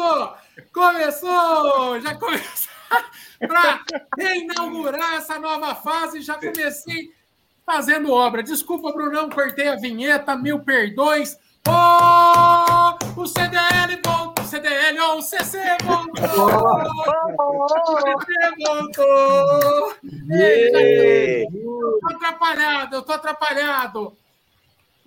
começou! Começou! Já começou! Para reinaugurar essa nova fase, já comecei fazendo obra. Desculpa, Brunão, cortei a vinheta, mil perdões. Oh, o CDL voltou, o CDL, oh, o CC voltou! o CC voltou! Ei, eu tô atrapalhado, eu tô atrapalhado.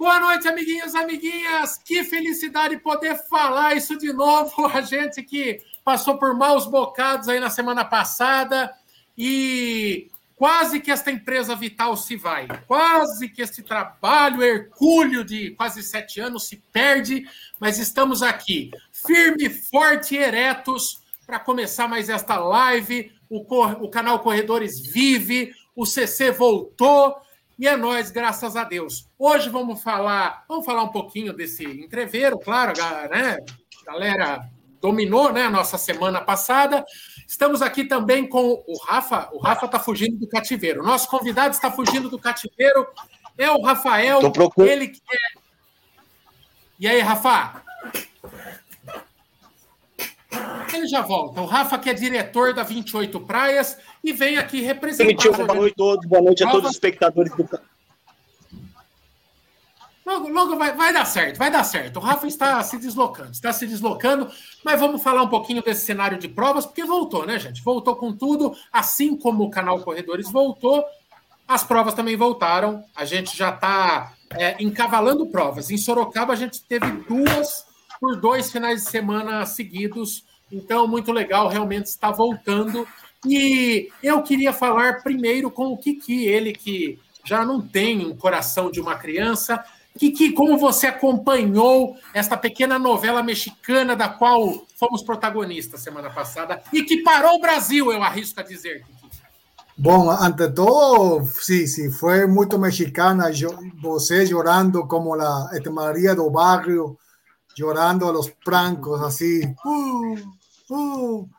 Boa noite, amiguinhos, amiguinhas. Que felicidade poder falar isso de novo. A gente que passou por maus bocados aí na semana passada e quase que esta empresa vital se vai, quase que este trabalho hercúleo de quase sete anos se perde, mas estamos aqui, firme, forte e eretos, para começar mais esta live. O, o canal Corredores vive, o CC voltou e é nós, graças a Deus. Hoje vamos falar, vamos falar um pouquinho desse entreveiro, claro, né? Galera dominou, né, a nossa semana passada. Estamos aqui também com o Rafa. O Rafa está fugindo do cativeiro. Nosso convidado está fugindo do cativeiro. É o Rafael. Ele que é... E aí, Rafa? Ele já volta. O Rafa, que é diretor da 28 Praias, e vem aqui representar. Boa noite a todos, boa noite a todos os espectadores do. Logo, logo vai, vai dar certo, vai dar certo. O Rafa está se deslocando, está se deslocando, mas vamos falar um pouquinho desse cenário de provas, porque voltou, né, gente? Voltou com tudo, assim como o canal Corredores voltou, as provas também voltaram. A gente já está é, encavalando provas. Em Sorocaba, a gente teve duas por dois finais de semana seguidos. Então, muito legal, realmente está voltando. E eu queria falar primeiro com o Kiki, ele que já não tem um coração de uma criança. Kiki, como você acompanhou esta pequena novela mexicana da qual fomos protagonistas semana passada e que parou o Brasil, eu arrisco a dizer, Kiki? Bom, ante todo, sí, sí, fue muito mexicana, você llorando como este, María do Barrio, llorando a los prancos, así. Uh, uh.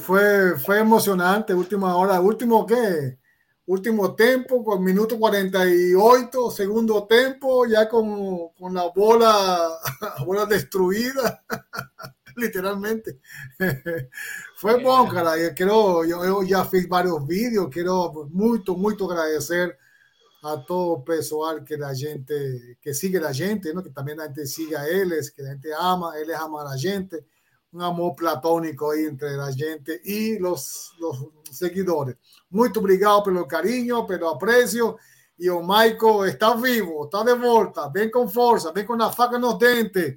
fue, fue emocionante, última hora, último qué, último tiempo, con minuto 48, segundo tiempo, ya con, con la bola, bola destruida, literalmente. fue bom, cara. Yo, quiero, yo, yo ya fiz varios vídeos, quiero mucho, mucho agradecer a todo el pessoal que la gente, que sigue la gente, ¿no? que también la gente sigue a él, que la gente ama, él ama a la gente un amor platónico ahí entre la gente los, los seguidores. Muy obrigado pelo carinho, pelo aprecio. E o Michael está vivo, está de volta, vem com força, vem com a faca nos dentes.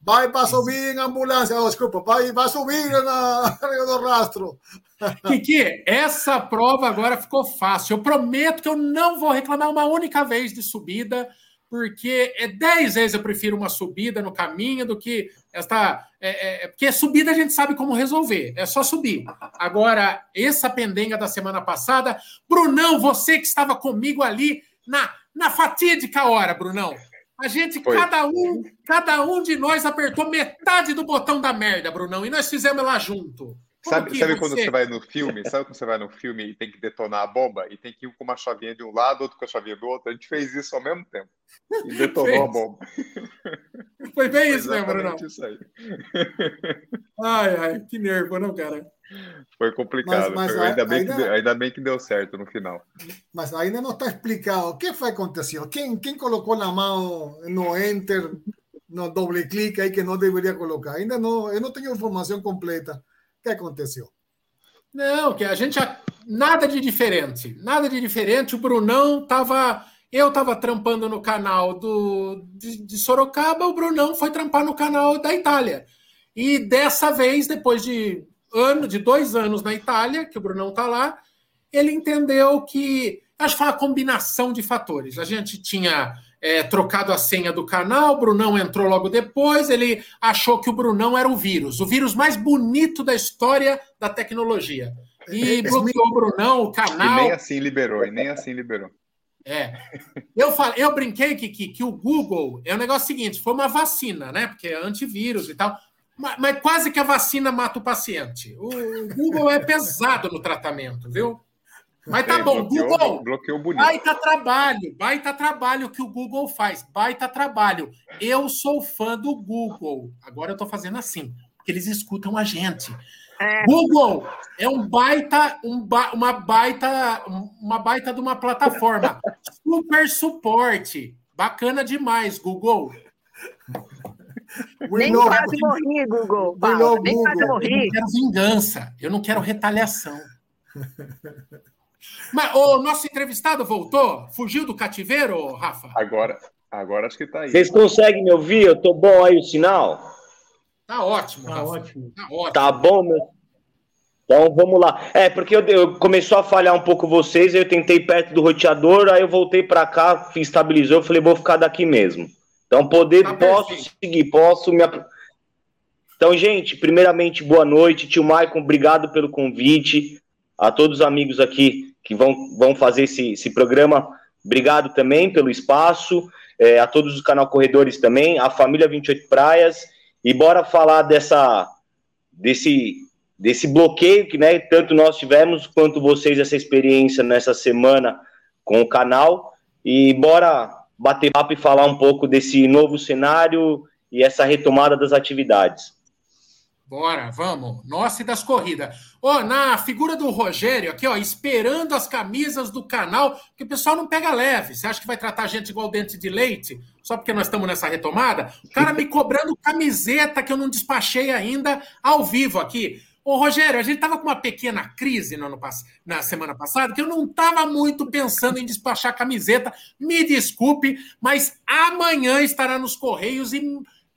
Vai para subir em ambulância, oh, desculpa, vai, vai subir na Rio do Rastro. Kiki, essa prova agora ficou fácil. Eu prometo que eu não vou reclamar uma única vez de subida porque é dez vezes eu prefiro uma subida no caminho do que esta. É, é, é, porque subida a gente sabe como resolver, é só subir. Agora, essa pendenga da semana passada, Brunão, você que estava comigo ali na, na fatídica hora, Brunão. A gente, Foi. cada um, cada um de nós apertou metade do botão da merda, Brunão, e nós fizemos lá junto. Sabe, sabe quando você vai no filme? Sabe quando você vai no filme e tem que detonar a bomba e tem que ir com uma chavinha de um lado, outro com a chavinha do outro? A gente fez isso ao mesmo tempo e detonou a bomba. Foi bem isso, né, Bruno? Isso aí. Ai, ai, que nervo, não, cara? Foi complicado. Mas, mas ainda, bem ainda... Que deu, ainda bem que deu certo no final. Mas ainda não está explicado. O que foi aconteceu? Quem, quem colocou na mão no enter, no doble clique aí que não deveria colocar? Ainda não, eu não tenho informação completa que aconteceu? Não, que a gente nada de diferente, nada de diferente. O Brunão tava, eu tava trampando no canal do de, de Sorocaba, o Brunão foi trampar no canal da Itália. E dessa vez, depois de ano, de dois anos na Itália, que o Brunão tá lá, ele entendeu que acho que foi uma combinação de fatores. A gente tinha é, trocado a senha do canal, o Brunão entrou logo depois, ele achou que o Brunão era o vírus, o vírus mais bonito da história da tecnologia. E bloqueou o Brunão, o canal. E nem assim liberou, e nem assim liberou. É. Eu, falei, eu brinquei que, que, que o Google é o um negócio seguinte: foi uma vacina, né? Porque é antivírus e tal. Mas, mas quase que a vacina mata o paciente. O Google é pesado no tratamento, viu? Mas tá bom, bloqueou, Google. Bloqueou bonito. Baita trabalho, baita trabalho que o Google faz, baita trabalho. Eu sou fã do Google. Agora eu tô fazendo assim. porque eles escutam a gente. É. Google é um baita, um ba, uma baita, uma baita de uma plataforma. Super suporte. Bacana demais, Google. Nem quase morri, Google. Paulo, nem quase morri. Eu não quero vingança, eu não quero retaliação. Mas o nosso entrevistado voltou? Fugiu do cativeiro, Rafa? Agora, agora acho que está aí. Vocês conseguem me ouvir? Eu tô bom aí o sinal? Tá ótimo, tá Rafa. ótimo. Tá ótimo. Tá bom, meu. Então vamos lá. É, porque eu, eu começou a falhar um pouco vocês, eu tentei perto do roteador, aí eu voltei para cá, estabilizou, eu falei, vou ficar daqui mesmo. Então poder, Tá posso perfeito. seguir, posso me. Então, gente, primeiramente, boa noite. Tio Maicon, obrigado pelo convite. A todos os amigos aqui que vão, vão fazer esse, esse programa, obrigado também pelo espaço. É, a todos os canal Corredores também, a família 28 Praias. E bora falar dessa, desse, desse bloqueio que né, tanto nós tivemos quanto vocês essa experiência nessa semana com o canal. E bora bater papo e falar um pouco desse novo cenário e essa retomada das atividades. Bora, vamos. Nossa e das corridas. Ó, na figura do Rogério, aqui, ó, esperando as camisas do canal, que o pessoal não pega leve. Você acha que vai tratar a gente igual dente de leite? Só porque nós estamos nessa retomada? O cara me cobrando camiseta que eu não despachei ainda ao vivo aqui. Ô, Rogério, a gente tava com uma pequena crise no ano na semana passada, que eu não tava muito pensando em despachar camiseta. Me desculpe, mas amanhã estará nos Correios e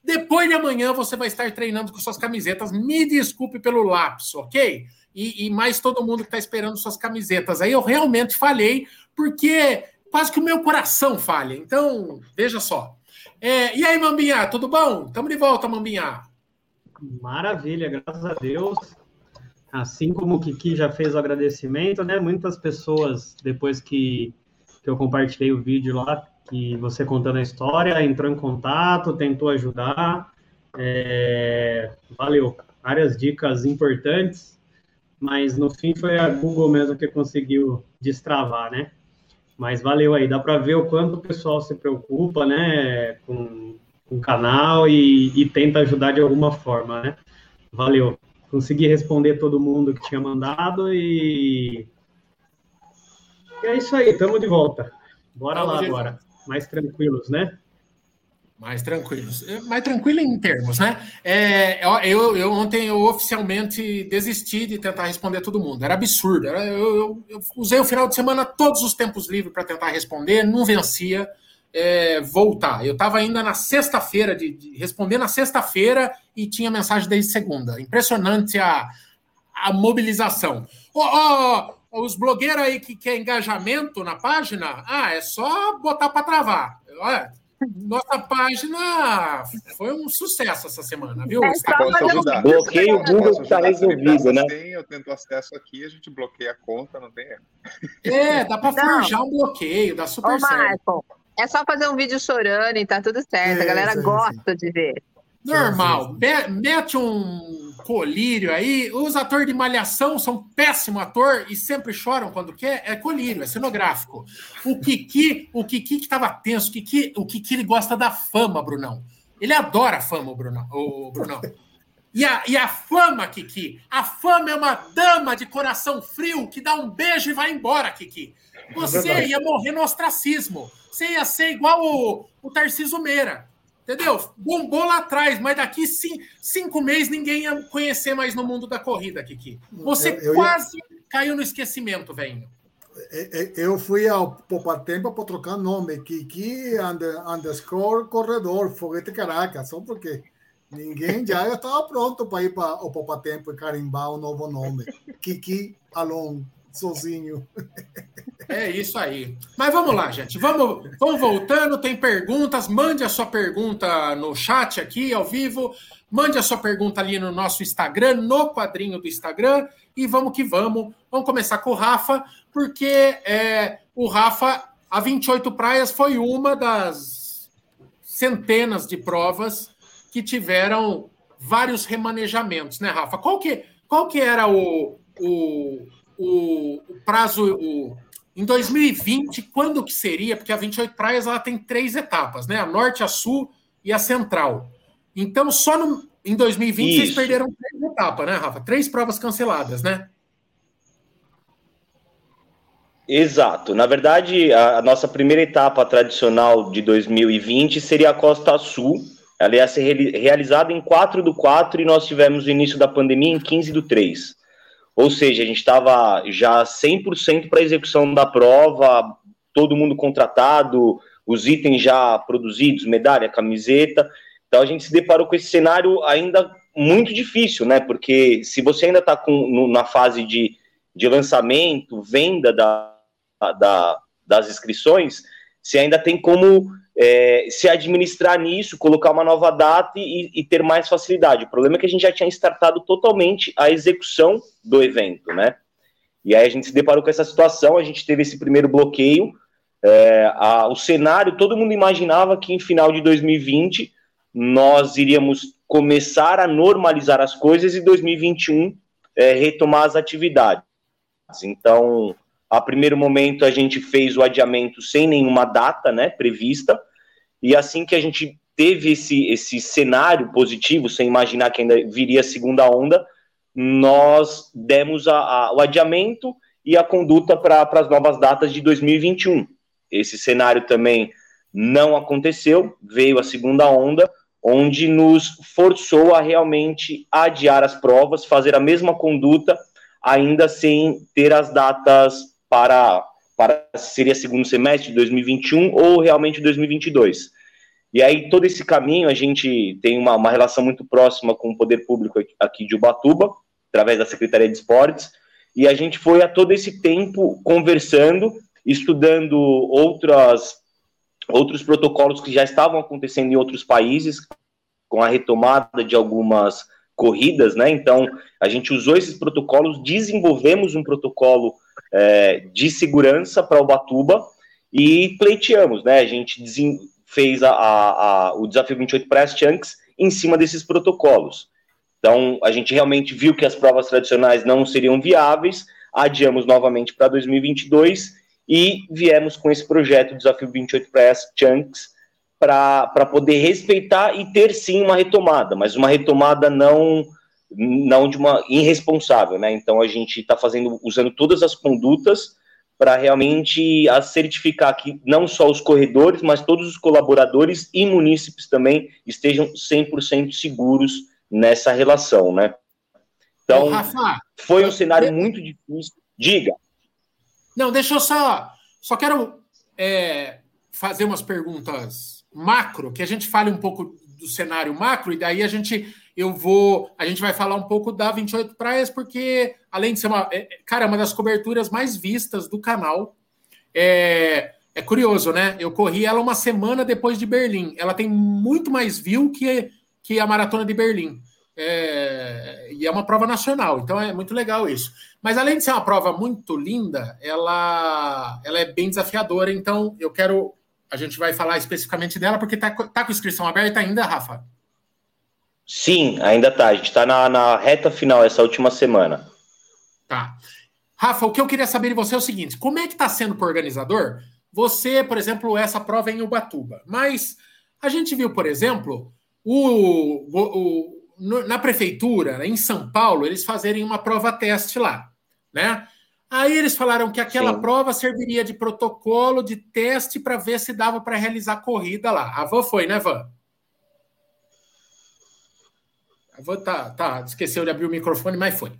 depois de amanhã você vai estar treinando com suas camisetas. Me desculpe pelo lapso, ok? E, e mais todo mundo que está esperando suas camisetas. Aí eu realmente falhei, porque quase que o meu coração falha. Então, veja só. É, e aí, Mambinha, tudo bom? Estamos de volta, Mambinha. Maravilha, graças a Deus. Assim como o Kiki já fez o agradecimento, né? Muitas pessoas, depois que, que eu compartilhei o vídeo lá, que você contando a história, entrou em contato, tentou ajudar. É, valeu. Várias dicas importantes, mas no fim foi a Google mesmo que conseguiu destravar, né? Mas valeu aí, dá para ver o quanto o pessoal se preocupa, né, com, com o canal e, e tenta ajudar de alguma forma, né? Valeu. Consegui responder todo mundo que tinha mandado e. E é isso aí, estamos de volta. Bora Tamo lá de agora. Mais tranquilos, né? Mais tranquilos. É, Mais tranquilo em termos, né? É, eu, eu, ontem eu oficialmente desisti de tentar responder todo mundo. Era absurdo. Era- eu, eu- eu usei o final de semana todos os tempos livres para tentar responder, não vencia. é, voltar. Eu estava ainda na sexta-feira, de, de responder na sexta-feira e tinha mensagem desde segunda. Impressionante a, a mobilização. Ó, ó, ó, os blogueiros aí que quer engajamento na página, ah, é só botar para travar. Olha, nossa página foi um sucesso essa semana, viu? É ajudar. Bloqueio Eu Google está resolvido, né? senha, eu tento acesso aqui, a gente bloqueia a conta, não tem erro. É, dá para forjar um bloqueio, dá super Ô, certo. É só fazer um vídeo chorando e tá tudo certo. É, a galera sim. gosta de ver. Normal. Me- Mete um colírio aí. Os atores de malhação são péssimo ator e sempre choram quando quer. É colírio, é cenográfico. O Kiki, o Kiki que tava tenso, o Kiki, o Kiki ele gosta da fama, Brunão. Ele adora a fama, o Brunão. O Brunão. E a, e a fama, Kiki? A fama é uma dama de coração frio que dá um beijo e vai embora, Kiki. Você verdade. ia morrer no ostracismo. Você ia ser igual o, o Tarcísio Meira. Entendeu? Bombou lá atrás, mas daqui cin- cinco meses ninguém ia conhecer mais no mundo da corrida, Kiki. Você Eu- eu ia- quase caiu no esquecimento, velho. Eh, eh, Eu fui ao Popatempo para trocar nome, Kiki under, underscore corredor, foguete Caracas, só porque ninguém já estava pronto para ir para o Popatempo e carimbar o novo nome. Kiki Alon, sozinho. É isso aí. Mas vamos lá, gente. Vamos, vamos voltando. Tem perguntas. Mande a sua pergunta no chat aqui, ao vivo. Mande a sua pergunta ali no nosso Instagram, no quadrinho do Instagram. E vamos que vamos. Vamos começar com o Rafa, porque é, o Rafa, a 28 Praias, foi uma das centenas de provas que tiveram vários remanejamentos, né, Rafa? Qual que, qual que era o, o, o, o prazo, o, em 2020, quando que seria? Porque a 28 Praias ela tem três etapas, né? A norte, a sul e a central. Então, só no. em 2020 Isso. vocês perderam três etapas, né, Rafa? Três provas canceladas, né? Exato. Na verdade, a, a nossa primeira etapa tradicional de 2020 seria a Costa Sul. Ela ia ser re, realizada em 4 do 4 e nós tivemos o início da pandemia em 15 do 3. Ou seja, a gente estava já 100% para a execução da prova, todo mundo contratado, os itens já produzidos, medalha, camiseta. Então a gente se deparou com esse cenário ainda muito difícil, né? Porque se você ainda está na fase de, de lançamento, venda da, da, das inscrições, você ainda tem como é, se administrar nisso, colocar uma nova data e, e, ter mais facilidade. O problema é que a gente já tinha startado totalmente a execução do evento, né? E aí a gente se deparou com essa situação, a gente teve esse primeiro bloqueio. É, a, o cenário, todo mundo imaginava que em final de 2020 nós iríamos começar a normalizar as coisas e 2021 é, retomar as atividades. Então, a primeiro momento a gente fez o adiamento sem nenhuma data, né, prevista, e assim que a gente teve esse, esse cenário positivo, sem imaginar que ainda viria a segunda onda, nós demos a, a, o adiamento e a conduta para as novas datas de 2021. Esse cenário também não aconteceu, veio a segunda onda, onde nos forçou a realmente adiar as provas, fazer a mesma conduta, ainda sem ter as datas para, para seria segundo semestre de 2021 ou realmente 2022. E aí, todo esse caminho, a gente tem uma, uma relação muito próxima com o poder público aqui de Ubatuba, através da Secretaria de Esportes, e a gente foi a todo esse tempo conversando, estudando outras, outros protocolos que já estavam acontecendo em outros países, com a retomada de algumas corridas, né? Então, a gente usou esses protocolos, desenvolvemos um protocolo é, de segurança para Ubatuba e pleiteamos, né? A gente fez a, a, a, o desafio 28 Press Chunks em cima desses protocolos. Então, a gente realmente viu que as provas tradicionais não seriam viáveis, adiamos novamente para 2022 e viemos com esse projeto Desafio 28 Press Chunks para poder respeitar e ter sim uma retomada, mas uma retomada não não de uma irresponsável, né? Então a gente está fazendo, usando todas as condutas para realmente certificar que não só os corredores, mas todos os colaboradores e munícipes também estejam 100% seguros nessa relação, né? Então, Rafa, foi um cenário muito difícil. Diga. Não, deixa eu só. Só quero é, fazer umas perguntas macro, que a gente fale um pouco do cenário macro, e daí a gente eu vou. A gente vai falar um pouco da 28 Praias, porque além de ser uma. É, cara, é uma das coberturas mais vistas do canal. É, é curioso, né? Eu corri ela uma semana depois de Berlim. Ela tem muito mais view que, que a maratona de Berlim. É, e é uma prova nacional, então é muito legal isso. Mas além de ser uma prova muito linda, ela, ela é bem desafiadora. Então eu quero. A gente vai falar especificamente dela, porque tá, tá com inscrição aberta ainda, Rafa? Sim, ainda tá. A gente está na, na reta final essa última semana. Tá. Rafa, o que eu queria saber de você é o seguinte: como é que está sendo para o organizador? Você, por exemplo, essa prova é em Ubatuba, mas a gente viu, por exemplo, o, o, o, na prefeitura, em São Paulo, eles fazerem uma prova teste lá, né? Aí eles falaram que aquela Sim. prova serviria de protocolo de teste para ver se dava para realizar corrida lá. A Van foi, né, Van? Vou, tá, tá, esqueceu de abrir o microfone, mas foi.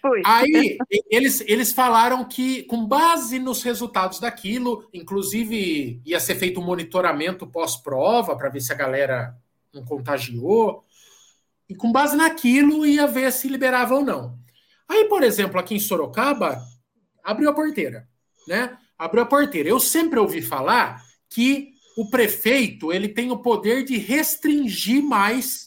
Foi. Aí eles, eles falaram que, com base nos resultados daquilo, inclusive ia ser feito um monitoramento pós-prova para ver se a galera não contagiou. E com base naquilo ia ver se liberava ou não. Aí, por exemplo, aqui em Sorocaba, abriu a porteira, né? Abriu a porteira. Eu sempre ouvi falar que o prefeito ele tem o poder de restringir mais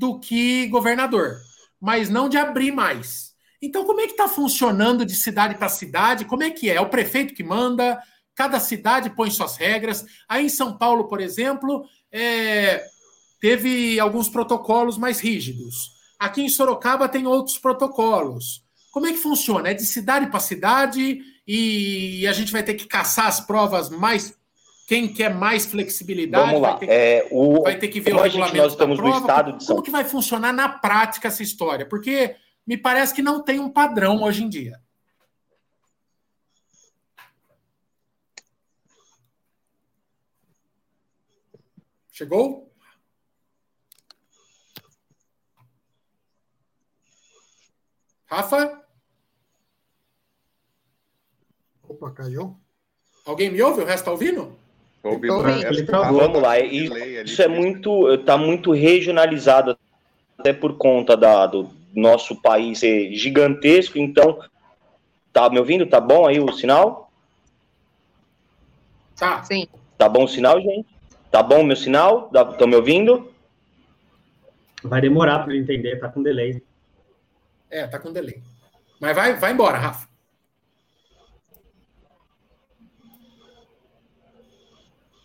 do que governador, mas não de abrir mais. Então, como é que está funcionando de cidade para cidade? Como é que é? é? O prefeito que manda, cada cidade põe suas regras. Aí em São Paulo, por exemplo, é, teve alguns protocolos mais rígidos. Aqui em Sorocaba tem outros protocolos. Como é que funciona? É de cidade para cidade e a gente vai ter que caçar as provas mais Quem quer mais flexibilidade Vamos lá. vai ter que, É, o, vai ter que ver o gente, regulamento nós estamos da no prova. estado de São Como que vai funcionar na prática essa história? Porque me parece que não tem um padrão hoje em dia. Chegou? Rafa? Opa, cayó. Alguém me ouve? O resto está ouvindo? Tô ouvindo, Tô ouvindo. Acho que Ele o travou. Rafa Vamos lá, tá e- delay ali. Isso é muito, está muito regionalizado, até por conta da, do nosso país ser gigantesco. Então, tá me ouvindo? Tá bom aí o sinal? Tá. Sim. Tá bom o sinal, gente? Tá bom o meu sinal? Estão me ouvindo? Vai demorar para ele entender, tá com delay. É, tá com delay. Mas vai, vai embora, Rafa.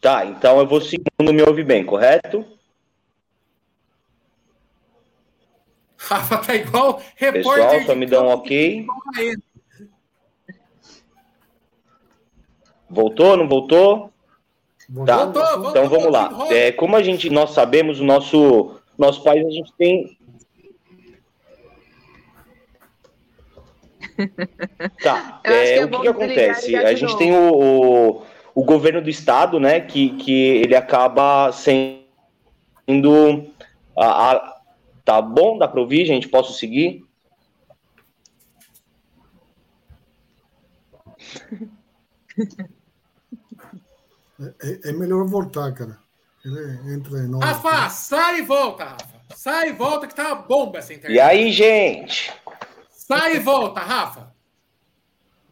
Tá, então eu vou segundo me ouvir bem, correto? Rafa tá igual repórter. Pessoal, só me dá um ok. Voltou, não voltou? Tá. Voltou, voltou, Então vamos lá. voltou. É, como a gente, nós sabemos, o nosso, nosso país, a gente tem. Tá. Acho que é, é o que, que acontece? A gente tem o, o, o governo do estado, né? Que, que ele acaba sendo. A, a- tá bom? Dá para ouvir, gente? Posso seguir? É, é melhor voltar, cara. Ele entra de novo. Rafa, sai e volta, Rafa. Sai e volta, que tá uma bomba essa internet. E aí, gente? Sai e volta, Rafa.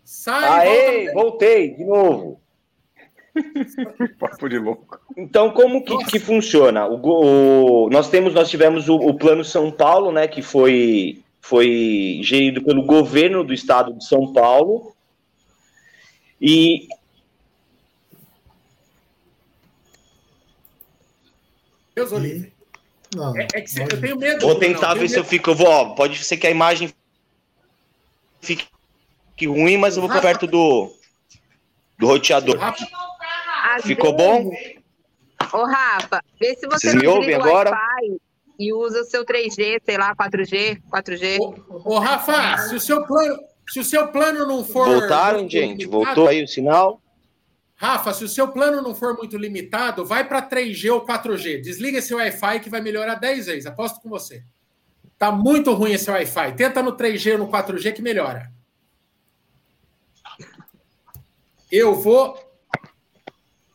Sai e Aê, volta. voltei de novo. Papo de louco. Então, como que, que funciona? O, o- nós temos, nós tivemos o, o Plano São Paulo, né, que foi, foi gerido pelo governo do estado de São Paulo. E Deus o livre. Não, É, é que cê- olha. eu tenho medo. vou tentar tenho ver se eu medo. fico. Eu vou, ó, pode ser que a imagem fique ruim, mas eu vou pra perto do, do roteador. Rafa, Às Ficou vezes- bom? Ô, Rafa, vê se você Vocês me não ouvem agora? Wi-Fi e usa o seu 3G, sei lá, 4G, 4G. ô, ô, Rafa, se o seu plano, se o seu plano não for Voltaram, muito gente? limitado- Voltou aí o sinal? Rafa, se o seu plano não for muito limitado, vai para 3G ou 4G. Desliga esse Wi-Fi que vai melhorar 10 vezes. Aposto com você. Tá muito ruim esse Wi-Fi. Tenta no 3G ou no 4G que melhora. Eu vou.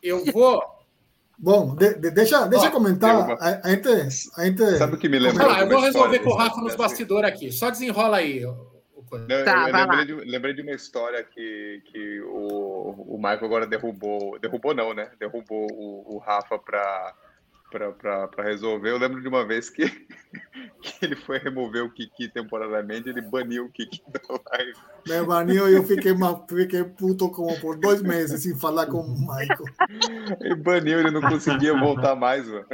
Eu vou. Bom, de- de- deixa, deixa Ó, comentar. uma- A, a gente, a gente, Sabe o que me lembra? Eu vou resolver história com o Rafa nos bastidores aqui. Só desenrola aí. Não, Tá, eu, eu lembrei, de, lembrei de uma história que, que o, o Michael agora derrubou. Derrubou não, né? Derrubou o, o Rafa pra, pra resolver. Eu lembro de uma vez que, que ele foi remover o Kiki temporariamente, ele baniu o Kiki da live. me baniu e eu fiquei, fiquei puto como por dois meses sem falar com o Michael. Ele baniu, ele não conseguia voltar mais, mano.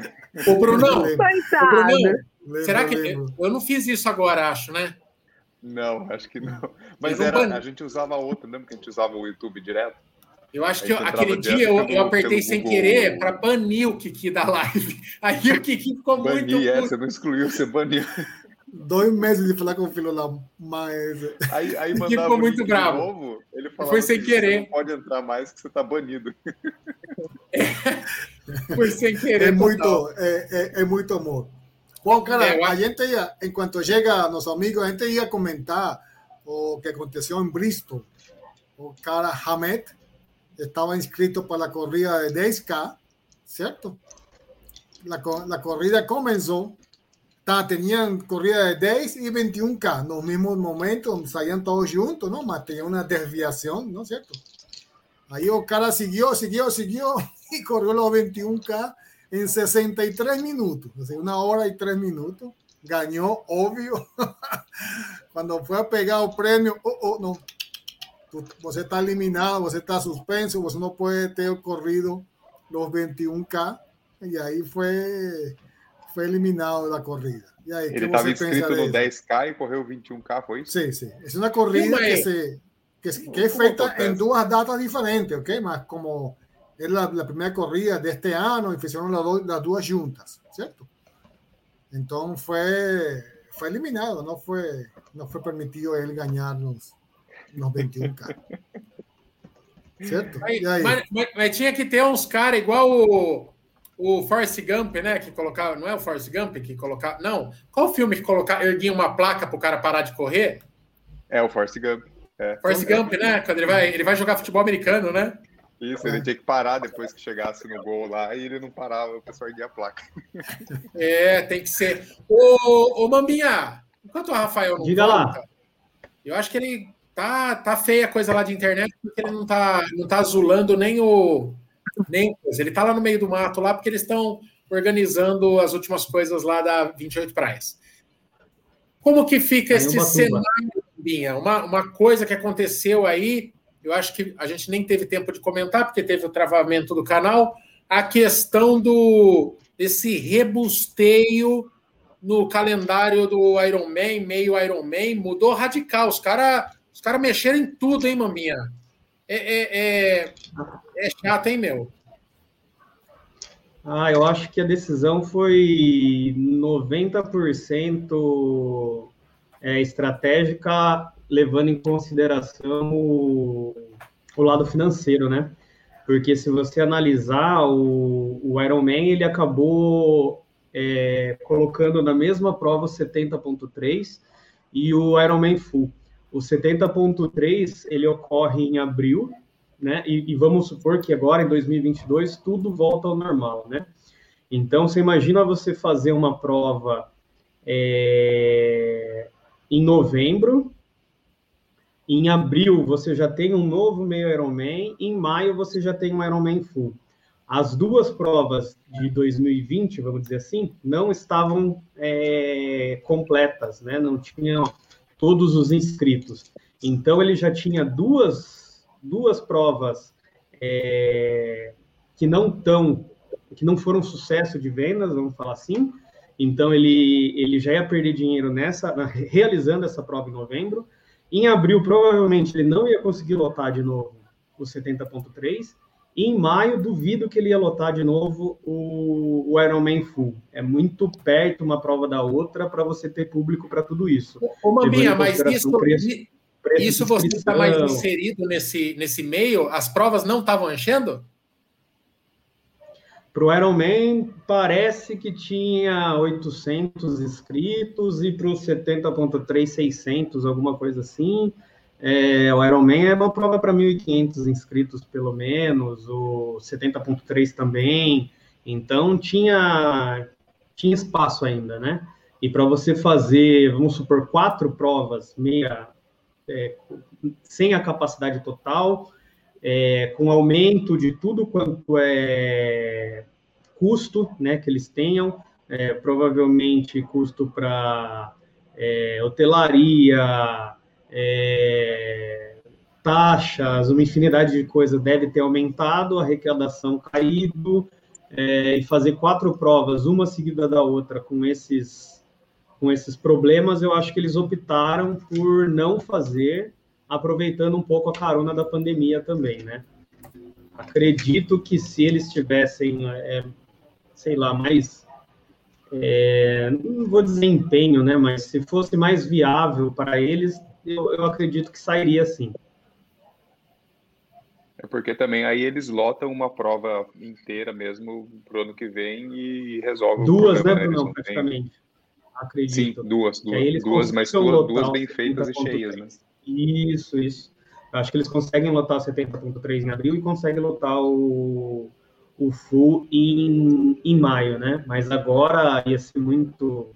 Ô, Brunão, ô, lembro, será que. lembro. Eu não fiz isso agora, acho, né? Não, acho que não. Mas era, a gente usava outro, lembra que a gente usava o YouTube direto? Eu acho Aí que eu- aquele dia eu, eu apertei sem Google. querer para banir o Kiki da live. Aí o Kiki ficou muito. Bani, é, você não excluiu, você baniu. Dois meses de falar com o filho lá, mas Aí, aí Ele mandava ficou o muito bravo. novo, ele falava Foi sem querer. Você não pode entrar mais que você tá banido. Foi sem querer. é muito, é, é, é muito amor. Bom, cara, É, eu a gente ia, enquanto chega nosso amigo, a gente ia comentar o que aconteceu em Bristol. O cara Hamed estava inscrito para a corrida de 10K, certo? La, la corrida comenzó, tá, tenían corrida de 10 y 21K, en los mismos momentos, salían todos juntos, ¿no? Más tenía una desviación, ¿no es cierto? Ahí o cara siguió, siguió, siguió y corrió los 21K en 63 minutos, o sea, una hora y tres minutos. Ganó, obvio. Cuando fue a pegar el premio, oh, oh, no você está eliminado, você está suspenso, você não pode ter corrido los 21K y ahí fue, fue eliminado de la corrida. E Ele estava inscrito no 10K e correu 21K, foi isso? Sim, sim. É uma corrida que, se, que, que feita em duas datas diferentes, ok? Mas como é a primeira corrida deste ano e fizeram as duas juntas, certo? Então foi foi eliminado, não foi não foi permitido ele ganhar nos 91, cara. Certo? Mas, mas, mas, mas, tinha que ter uns caras igual o, o Force Gump, né? Que colocava. Não é o Force Gump que colocava. Não. Qual filme que colocava, erguia uma placa pro cara parar de correr? É o Force Gump. É. Force então, é. Gump, né? Quando ele vai, ele vai jogar futebol americano, né? Isso, ele tinha que parar depois que chegasse no gol lá e ele não parava, o pessoal erguia a placa. É, tem que ser. Ô, ô Mambinha, enquanto o Rafael não Diga volta, lá. eu acho que ele tá, tá feia a coisa lá de internet, porque ele não tá, não tá azulando nem o. Nem. Ele tá lá no meio do mato lá, porque eles estão organizando as últimas coisas lá da 28 Praias. Como que fica Aí esse Ubatuba. cenário, Binha? Uma, uma coisa que aconteceu aí, eu acho que a gente nem teve tempo de comentar, porque teve o travamento do canal, a questão do desse rebusteio no calendário do Iron Man, meio Iron Man, mudou radical. Os caras os cara mexeram em tudo, hein, maminha? É, é, é, é chato, hein, meu? Ah, eu acho que a decisão foi 90% é, estratégica, levando em consideração o, o lado financeiro, né? Porque se você analisar, o, o Ironman, ele acabou é, colocando na mesma prova o 70.3 e o Ironman Full. O 70.3, ele ocorre em abril, né? E, e vamos supor que agora, em 2022, tudo volta ao normal, né? Então, você imagina você fazer uma prova é, em novembro, em abril você já tem um novo meio Ironman, em maio você já tem um Ironman Full. As duas provas de 2020, vamos dizer assim, não estavam é, completas, né? Não tinham todos os inscritos. Então ele já tinha duas, duas provas é, que não tão, que não foram sucesso de vendas, vamos falar assim. Então ele, ele já ia perder dinheiro nessa, na- realizando essa prova em novembro. Em abril, provavelmente ele não ia conseguir lotar de novo o 70.3. E em maio, duvido que ele ia lotar de novo o, o Ironman Full. É muito perto uma prova da outra para você ter público para tudo isso. Ô, em mas isso, preço. Preço isso você está mais inserido nesse, nesse meio? As provas não estavam enchendo? Para o Ironman, parece que tinha 800 inscritos e para o 70.3, 600, alguma coisa assim. É, o Ironman é uma prova para 1.500 inscritos, pelo menos, o 70.3 também. Então, tinha, tinha espaço ainda, né? E para você fazer, vamos supor, quatro provas, meia, é, sem a capacidade total, é, com aumento de tudo quanto é custo, né, que eles tenham, é, provavelmente custo para é, hotelaria, é, taxas, uma infinidade de coisas deve ter aumentado, a arrecadação caído, é, e fazer quatro provas, uma seguida da outra, com esses com esses problemas, eu acho que eles optaram por não fazer, aproveitando um pouco a carona da pandemia também, né? Acredito que se eles tivessem, é, sei lá, mais, é, não vou dizer empenho, né? Mas se fosse mais viável para eles, eu, eu acredito que sairia sim. É porque também aí eles lotam uma prova inteira mesmo pro ano que vem e resolvem Duas, o problema, né, Bruno? têm- Praticamente. Sim, Acredito. duas, aí eles duas, duas mas duas, duas bem feitas e 70.3. cheias, né? Isso, isso. Eu acho que eles conseguem lotar o 70.3 em abril e conseguem lotar o, o full em, em maio, né? Mas agora ia ser muito.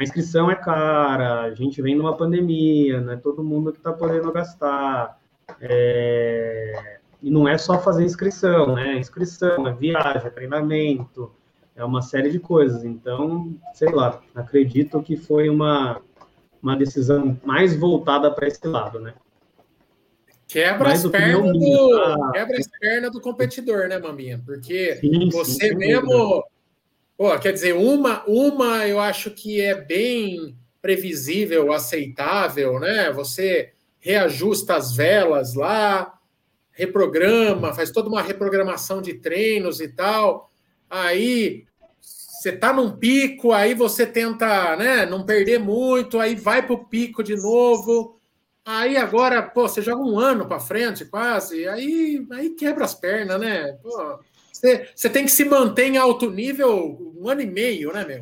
A inscrição é cara, a gente vem numa pandemia, não é todo mundo que está podendo gastar. É, E não é só fazer inscrição, né? Inscrição, é viagem, é treinamento, é uma série de coisas. Então, sei lá, acredito que foi uma, uma decisão mais voltada para esse lado, né? Quebra Mas as pernas do, quebra as pernas do competidor, né, Maminha? Porque Sim, sim, você sem mesmo. Pô, quer dizer, uma, uma eu acho que é bem previsível, aceitável, né? Você reajusta as velas lá, reprograma, faz toda uma reprogramação de treinos e tal. Aí você tá num pico, aí você tenta, né, não perder muito, aí vai pro pico de novo. Aí agora, pô, você joga um ano para frente, quase, aí, aí quebra as pernas, né? Pô, você, você tem que se manter em alto nível um ano e meio, né, meu?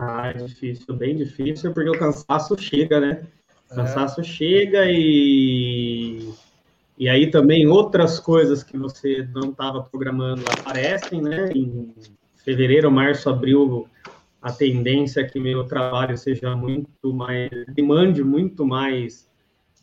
Ah, é difícil, bem difícil, porque o cansaço chega, né? O cansaço é. chega e. E aí também outras coisas que você não estava programando aparecem, né? Em fevereiro, março, abril, a tendência é que meu trabalho seja muito mais. demande muito mais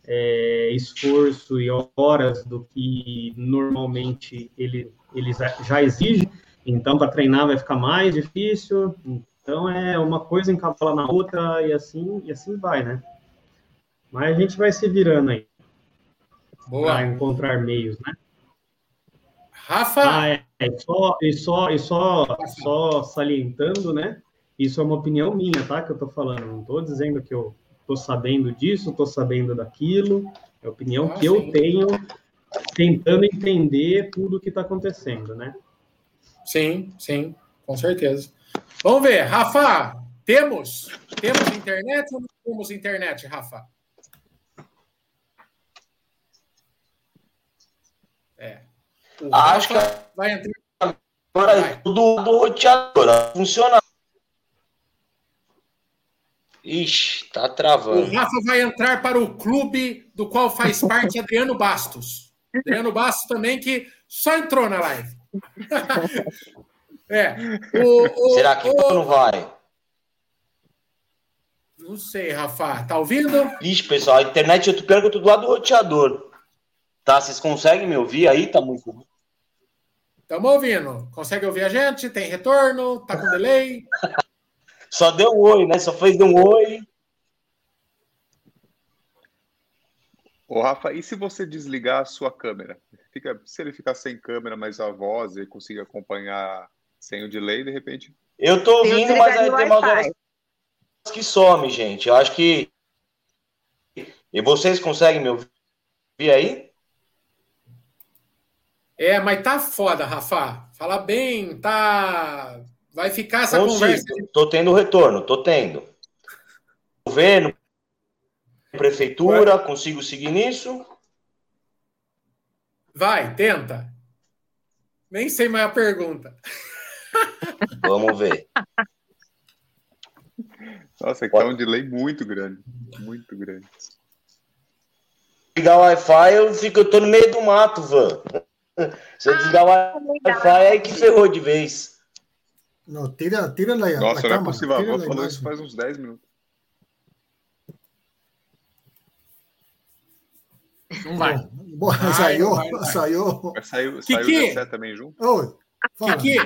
é, esforço e horas do que normalmente ele, ele já exige. Então, para treinar vai ficar mais difícil. Então, é uma coisa encapala na outra e assim, e assim vai, né? Mas a gente vai se virando aí. Para encontrar meios, né? Rafa! Ah, é, é, só, e só, e só, só salientando, né? Isso é uma opinião minha, tá? Que eu tô falando. Não tô dizendo que eu estou sabendo disso, estou sabendo daquilo, é a opinião ah, que sim. eu tenho, tentando entender tudo o que está acontecendo, né? Sim, sim, com certeza. Vamos ver, Rafa, temos? Temos internet ou não temos internet, Rafa? É. O Acho Rafa que vai entrar. Agora vai. tudo do roteador funciona Ixi, tá travando. O Rafa vai entrar para o clube do qual faz parte Adriano Bastos. Adriano Bastos também, que só entrou na live. é. O, o, Será que o... não vai? Não sei, Rafa. Tá ouvindo? Ixi, pessoal, a internet eu tô pior que eu tô do lado do roteador. Tá? Vocês conseguem me ouvir aí? Tá muito ruim. Estamos ouvindo. Consegue ouvir a gente? Tem retorno? Tá com delay? Só deu um oi, né? Só fez um oi. Ô, Rafa, e se você desligar a sua câmera? Fica, se ele ficar sem câmera, mas a voz e consiga acompanhar sem o delay, de repente. Eu tô ouvindo, mas aí tem umas horas que some, gente. Eu acho que. E vocês conseguem me ouvir aí? É, mas tá foda, Rafa. Fala bem, tá. Vai ficar essa Consigo. conversa. Tô tendo retorno, tô tendo. Governo, prefeitura, Vai. consigo seguir nisso? Vai, tenta. Nem sei mais a pergunta. Vamos ver. Nossa, aqui tá um delay muito grande. Muito grande. Ligar o Wi-Fi, eu fico, eu tô no meio do mato, Van. Se eu desligar o ah, Wi-Fi, aí que ferrou de vez. Não, tira, tira lá. Nossa, não é possível. A avó falou isso faz uns 10 minutos. Não vai. Bom, vai, saiu, vai, vai. saiu. Saiu, saiu o também junto? Oi, Kiki,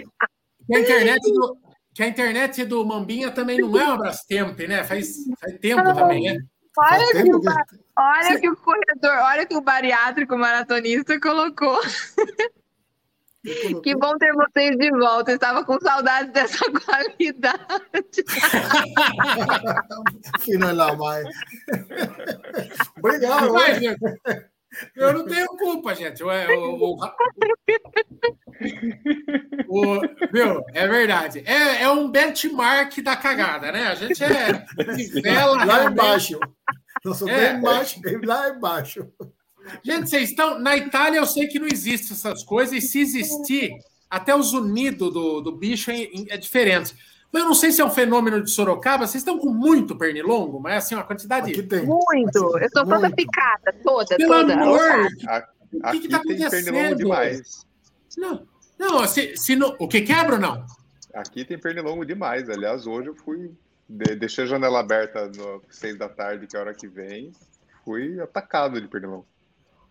que a internet do, que a internet do Mambinha também não é uma Brastemp, né? Faz, faz tempo também, né? Olha, que, o, olha que o corredor, olha que o bariátrico maratonista colocou. Que bom ter vocês de volta. Eu estava com saudade dessa qualidade. Fino lá, mãe. Obrigado. Mas, eu não tenho culpa, gente. O, o, o, meu, é verdade. É, é um benchmark da cagada, né? A gente é vela lá embaixo. Nós somos é, bem embaixo, lá embaixo. Gente, vocês estão. Na Itália eu sei que não existe essas coisas, e se existir, até os unidos do, do bicho é, é diferente. Mas eu não sei se é um fenômeno de Sorocaba. Vocês estão com muito pernilongo, mas assim, uma quantidade. Aqui tem. Muito. Eu estou toda picada, toda, Pelo toda. amor! O que está acontecendo? pernilongo demais. Não, não se, se não, o que quebra ou não? Aqui tem pernilongo demais. Aliás, hoje eu fui. deixei a janela aberta no seis da tarde, que é a hora que vem. Fui atacado de pernilongo.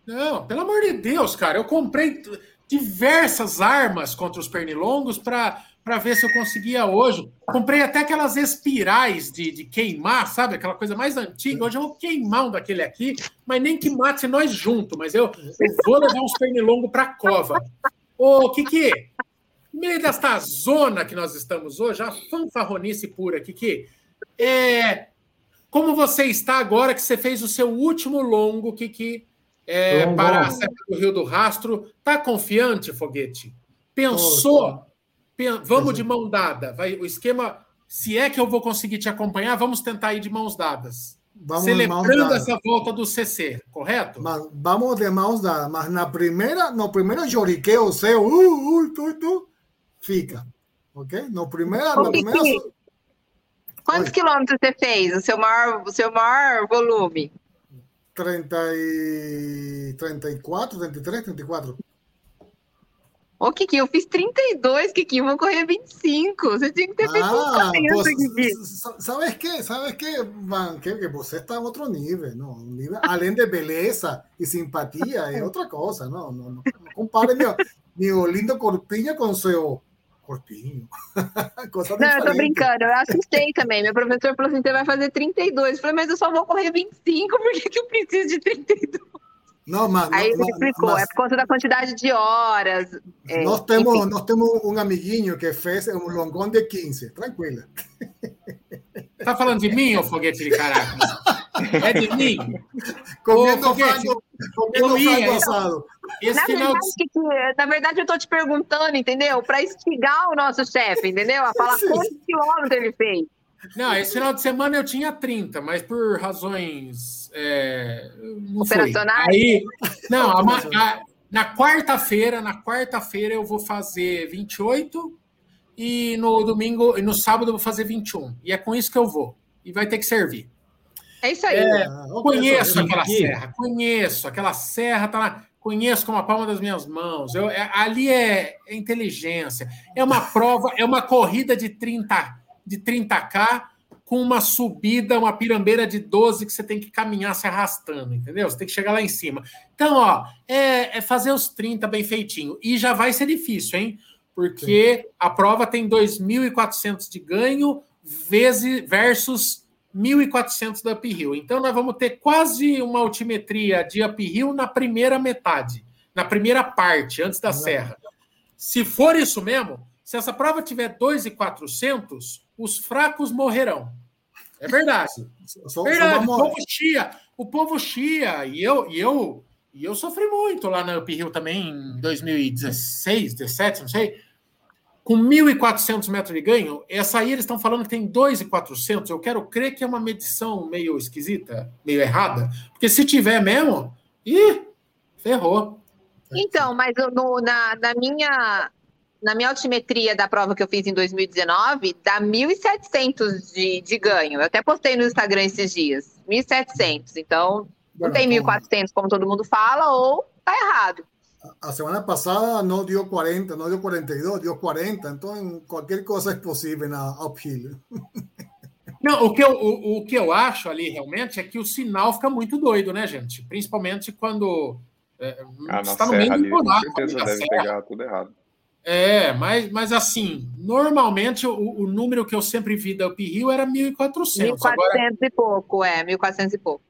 Não, pelo amor de Deus, cara. Eu comprei diversas armas contra os pernilongos para ver se eu conseguia hoje. Comprei até aquelas espirais de, de queimar, sabe? Aquela coisa mais antiga. Hoje eu vou queimar um daquele aqui, mas nem que mate nós juntos. Mas eu, eu vou levar uns pernilongos para a cova. Ô, Kiki, no meio desta zona que nós estamos hoje, a fanfarronice pura, Kiki, é, como você está agora que você fez o seu último longo, Kiki? É, Bom, para bom. a Serra do Rio do Rastro. Tá confiante, Foguete? Pensou? Pen- vamos de mão dada. Vai, o esquema, se é que eu vou conseguir te acompanhar, vamos tentar ir de mãos dadas. Vamos Celebrando essa volta do CC, correto? Mas vamos de mãos dadas. Mas na primeira, no primeiro lloriqueo seu, uh, uh, tu, tu, fica. Ok? No primeira, Ô, na primeira. Quantos Oi. quilômetros você fez? O seu maior, o seu maior volume? 30 e 34, 33, 34. Ô, Kiki, eu fiz 32, Kiki, eu vou correr 25. Você tinha que ter feito Ah, 40, pues, Kiki. sa- ¿sabes qué? ¿Sabes qué, Van? Que, que você está en otro nivel, ¿no? Un nivel, além de beleza y simpatía, es otra cosa, ¿no? No, no, no compare mi, mi lindo corpinho com seu corpinho. Não, eu tô brincando, eu assustei também. Meu professor falou assim: você vai fazer 32. Eu falei, mas eu só vou correr 25, por que, que eu preciso de 32? No, mas, Aí ele explicou, mas é por conta da quantidade de horas. é, nós, temos, enfim. nós temos um amiguinho que fez um longão de 15, tranquila. Tá falando de mim, ô foguete de Caracas? É de mim? Comendo Ô, Foguete, eu ia, eu- assado. Esse Na final verdade, de... que- na verdade, eu tô te perguntando, entendeu? Para instigar o nosso chefe, entendeu? A falar Sim. quantos quilômetros ele fez. Não, esse final de semana eu tinha 30, mas por razões. é, não foi. Operacionais? Aí, não, a a- na quarta-feira, na quarta-feira eu vou fazer 28 e no domingo e no sábado eu vou fazer 21. E é com isso que eu vou. E vai ter que servir. É isso aí. Ah, ok, Conheço aquela Aqui. serra, conheço. Aquela serra tá lá, conheço como a palma das minhas mãos. Eu, é- ali é, é inteligência. É uma prova, é uma corrida de 30 de 30k com uma subida, uma pirambeira de 12 que você tem que caminhar se arrastando, entendeu? Você tem que chegar lá em cima. Então, ó, é, é fazer os 30 bem feitinho. E já vai ser difícil, hein? Porque a prova tem 2.400 de ganho vezes, versus 1.400 da uphill. Então, nós vamos ter quase uma altimetria de uphill na primeira metade, na primeira parte, antes da serra. Se for isso mesmo, se essa prova tiver 2.400, os fracos morrerão. É verdade. só- Verdade, o povo chia, o povo chia, e eu, e eu, e eu sofri muito lá na Uphill também em 2016, 17, não sei. Com 1.400 metros de ganho, essa aí eles estão falando que tem 2.400. Eu quero crer que é uma medição meio esquisita, meio errada, porque se tiver mesmo, ih, ferrou. Então, mas no- na, na minha na minha altimetria da prova que eu fiz em 2019, dá 1.700 de, de ganho. Eu até postei no Instagram esses dias. 1.700. Então, não tem como 1.400 como todo mundo fala, ou tá errado. A semana passada no dio 40, no dio 42, dio 40. Entonces, cualquier cosa es posible na uphill. Não, o que, eu, o, o que eu acho ali realmente é que o sinal fica muito doido, né, gente? Principalmente quando é, Ah, está no meio do com buraco certeza da deve serra. pegar tudo errado. É, mas, mas assim, normalmente o, o número que eu sempre vi da Uphill era 1.400. 1.400 Agora, e pouco, é, 1.400 e pouco.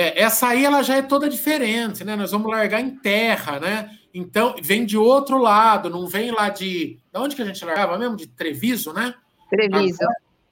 É, essa aí ela já é toda diferente, né? Nós vamos largar em terra, né? Então, vem de outro lado, não vem lá de. Da onde que a gente largava mesmo? De Treviso, né? Treviso.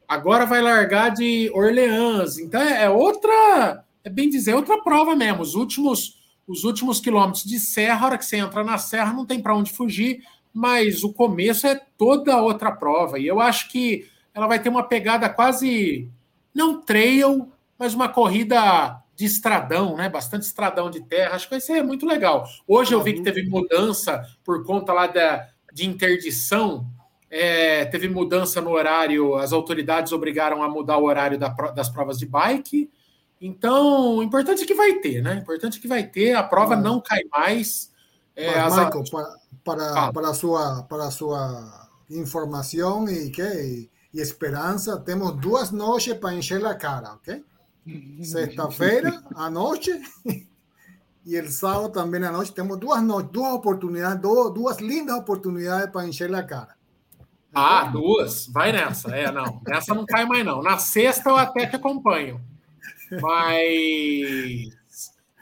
Agora vai largar de Orleans. Então é é outra, é bem dizer, outra prova mesmo. Os últimos, os últimos quilômetros de serra, a hora que você entra na serra, não tem para onde fugir, mas o começo é toda outra prova. E eu acho que ela vai ter uma pegada quase não trail, mas uma corrida de estradão, né? Bastante estradão de terra. Acho que vai ser muito legal. Hoje eu vi que teve mudança por conta lá da, de interdição. É, teve mudança no horário, as autoridades obrigaram a mudar o horário da das provas de bike. Então, o importante é que vai ter, né? O importante é que vai ter, a prova Mas- não cai mais. É, Mas, as- Marco, para, para, Fala. para, sua, para sua informação e, que, e, e esperança, temos duas noites para encher a cara, ok? Sexta-feira à noite e o sábado também à noite. Temos duas noites, duas oportunidades, duas, duas lindas oportunidades para encher a cara. Ah, duas. Vai nessa. É, não. Nessa não cai mais, não. Na sexta eu até te acompanho. Mas.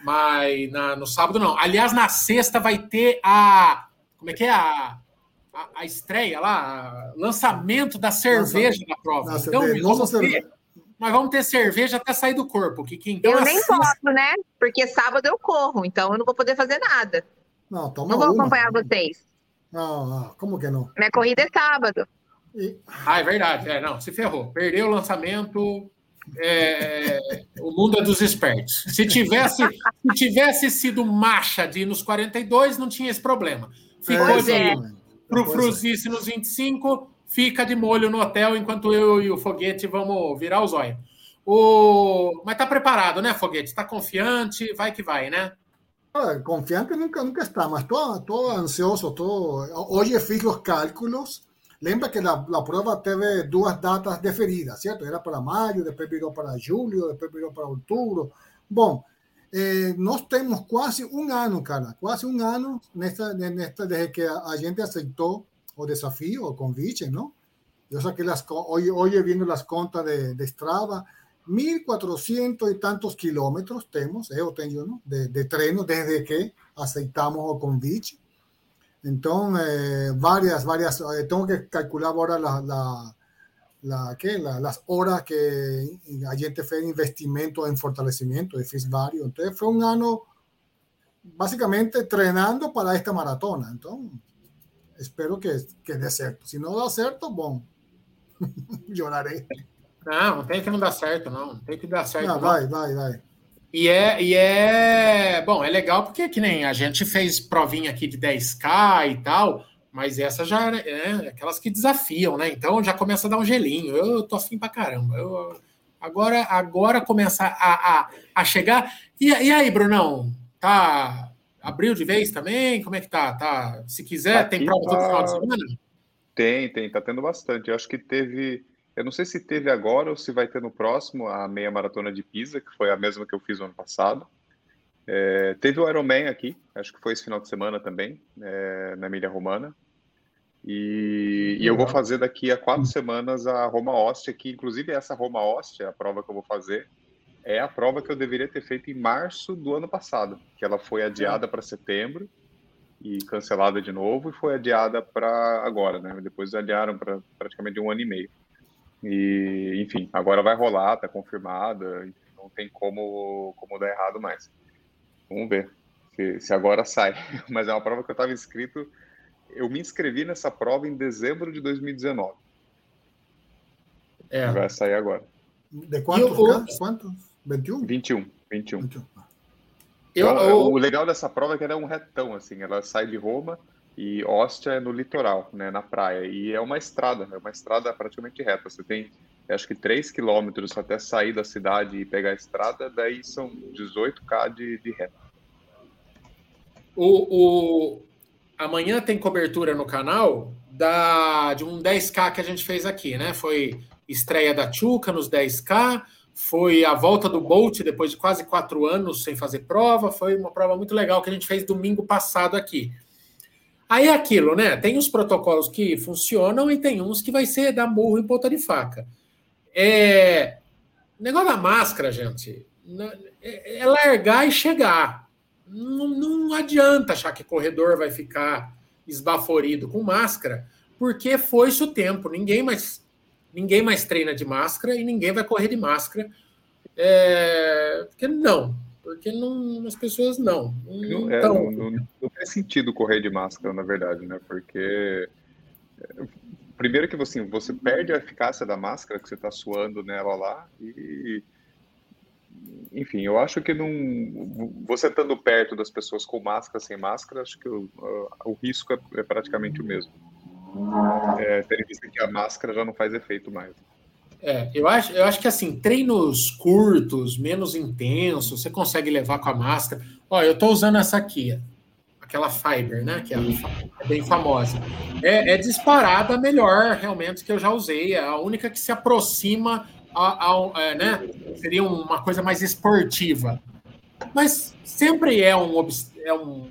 Mas na- no sábado não. Aliás, na sexta vai ter a. Como é que é? A, a, a estreia lá, lançamento da cerveja da prova. Nossa, então, vamos ter nós vamos ter cerveja até sair do corpo. Que, que então eu nem assista- posso, né? Porque sábado eu corro, então eu não vou poder fazer nada. No, toma Não vou uma. acompanhar vocês. No, no, ¿cómo que no? Minha corrida é sábado. Y- Ah, é verdade. É, não, se ferrou. Perdeu o lançamento. é, o mundo é dos espertos. Se tivesse, se tivesse sido marcha de ir nos 42, não tinha esse problema. Ficou Pois de é. Pois é. Fruzice nos 25, fica de molho no hotel enquanto eu e o Foguete vamos virar os olhos. O... Mas tá preparado, né, Foguete? Tá confiante? Vai que vai, né? Ah, Confiante nunca, nunca está, mas todo, todo ansioso, todo. Hoy fiz los cálculos. Lembra que la, la prueba teve duas datas deferidas, ¿cierto? Era para maio, depois virou para julho, depois virou para outubro. Bom, eh, nós temos quase um ano, cara, quase um ano nesta, nesta, desde que a, a gente aceitou o desafio, o convite, não? Eu saquei las, co- hoy, hoy viendo las contas de, de Strava, 1.400 y tantos kilómetros temos, eu tenho, não? De, de treino desde que aceitamos o convite. Então, eh, várias, várias, eh, tengo que calcular agora la, la, la, ¿qué? La- las horas que a gente fez investimento em fortalecimento, eu fiz vários. Então, foi um ano basicamente treinando para esta maratona. Então, espero que, que dê certo. Se não dá certo, bom, chorarei. Não, não tem que não dar certo, não. Tem que dar certo. Não, não. vai, vai, vai. E é, e é. Bom, é legal porque que nem a gente fez provinha aqui de 10K e tal, mas essa já era é, aquelas que desafiam, né? Então já começa a dar um gelinho. Eu tô afim pra caramba. Eu, agora, agora começa a, a, a chegar. E, e aí, Brunão? Tá. Abriu de vez também? Como é que tá? tá se quiser, Aqui tem prova todo tá- final de semana? Tem, tem, tá tendo bastante. Eu acho que teve. Eu não sei se teve agora ou se vai ter no próximo a meia maratona de Pisa, que foi a mesma que eu fiz no ano passado. É, teve o Ironman aqui, acho que foi esse final de semana também, é, na Emília Romana. E, e eu vou fazer daqui a quatro semanas a Roma Ostia, que inclusive essa Roma Ostia, a prova que eu vou fazer, é a prova que eu deveria ter feito em março do ano passado, que ela foi adiada para setembro e cancelada de novo e foi adiada para agora, né? Depois adiaram para praticamente um ano e meio. E, enfim, agora vai rolar, tá confirmada, não tem como, como dar errado mais. Vamos ver se, se agora sai. Mas é uma prova que eu estava inscrito. Eu me inscrevi nessa prova em dezembro de 2019. É. Vai sair agora. ¿De cuántos? o- K? ¿Cuántos? ¿21? 21, 21. 21. Eu, Então, eu- O legal dessa prova é que ela é um retão, assim, ela sai de Roma e Ostia é no litoral, né, na praia, e é uma estrada, é uma estrada praticamente reta. Você tem, acho que 3 quilômetros até sair da cidade e pegar a estrada, daí são 18k de, de reta. O, o- amanhã tem cobertura no canal da, de um 10K que a gente fez aqui, né? Foi estreia da Chuca nos 10K, foi a volta do Bolt depois de quase quatro anos sem fazer prova. Foi uma prova muito legal que a gente fez domingo passado aqui. Aí é aquilo, né? Tem os protocolos que funcionam e tem uns que vai ser dar murro em ponta de faca. É... O negócio da máscara, gente, é é largar e chegar. Não, não adianta achar que corredor vai ficar esbaforido com máscara, porque foi-se o tempo. Ninguém mais, ninguém mais treina de máscara e ninguém vai correr de máscara. É, porque não, porque não, as pessoas não. Não, é, Então, não, não- não faz sentido correr de máscara, na verdade, né? Porque primeiro que você, você perde a eficácia da máscara que você está suando nela lá e enfim, eu acho que não você estando perto das pessoas com máscara sem máscara, acho que o, o risco é, é praticamente o mesmo. É, tendo em vista que a máscara já não faz efeito mais. É, eu acho, eu acho que assim, treinos curtos, menos intensos, você consegue levar com a máscara. Ó, eu tô usando essa aqui, aquela Fiber, né? Que é, é bem famosa. É, é disparada a melhor, realmente, que eu já usei. É a única que se aproxima ao, ao é, né? Seria uma coisa mais esportiva. Mas sempre é um, é um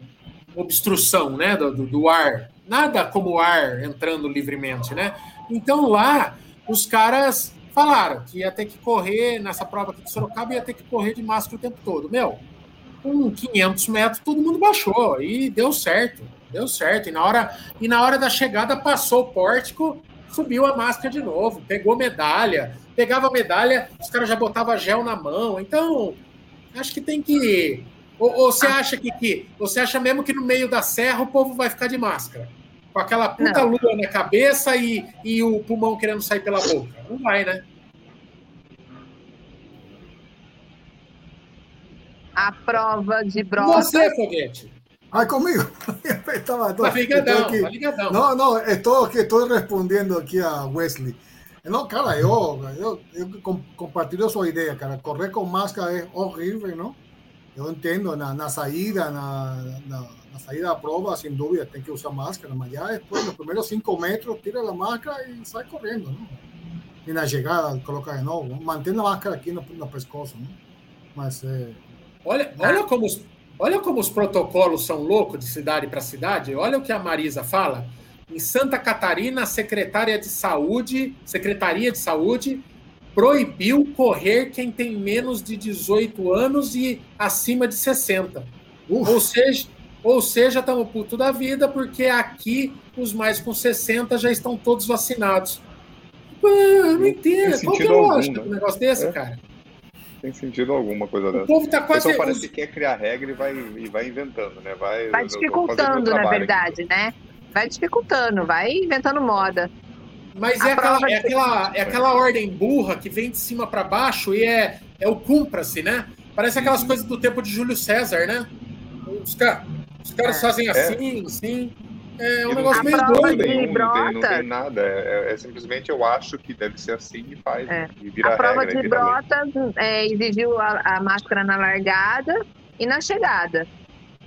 obstrução, né? Do- do ar. Nada como ar entrando livremente, né? Então lá os caras falaram que ia ter que correr nessa prova aqui de Sorocaba, ia ter que correr de máscara o tempo todo. Meu, com 500 metros todo mundo baixou e deu certo, deu certo. E na hora, e na hora da chegada passou o pórtico, subiu a máscara de novo, pegou medalha. pegava medalha, os caras já botavam gel na mão. Então, acho que tem que. Ou, ou você acha que, que. Você acha mesmo que no meio da serra o povo vai ficar de máscara? Com aquela puta Não. lua na cabeça e, e o pulmão querendo sair pela boca. Não vai, né? A prova de brota. Você, Foguete. Ah, conmigo. Estaba Tá ligadão, aquí. ligadão. No, que estoy respondiendo aquí a Wesley. No, cara, yo, yo, yo com- compartilho sua ideia, cara. Correr com máscara é horrível, não? Eu entendo, na, na saída, na, na, na saída da prova, sem dúvida, tem que usar máscara, mas já depois, nos primeiros cinco metros, tira a máscara e sai correndo, não? E na chegada, coloca de novo. Mantém a máscara aqui no, no pescoço, não? Mas, é, Olha, olha, como os, olha como os protocolos são loucos de cidade para cidade. Olha o que a Marisa fala. Em Santa Catarina, a secretária de saúde, Secretaria de Saúde, proibiu correr quem tem menos de 18 anos e acima de 60. uf, Ou seja, ou seja, estamos puto da vida, porque aqui os mais com 60 já estão todos vacinados. Eu não entendo. Qual que é a lógica né? do negócio desse, É. cara? Tem sentido alguma coisa O dessa. povo tá O quase. pessoal parece que quer criar regra e vai, e vai inventando, né? Vai, Vai dificultando, na trabalho aqui. verdade, né? Vai dificultando, vai inventando moda. Mas é aquela, é, de- aquela, é aquela ordem burra que vem de cima para baixo e é, é o cumpra-se, né? Parece aquelas Uhum. coisas do tempo de Júlio César, né? Os, ca- os caras É. fazem É. assim, assim. É um E não negócio meio doido. nenhum, não, tem, não tem nada. É, é simplesmente eu acho que deve ser assim e faz. É. E vira a prova regra, de brota é, exigiu a, a máscara na largada e na chegada.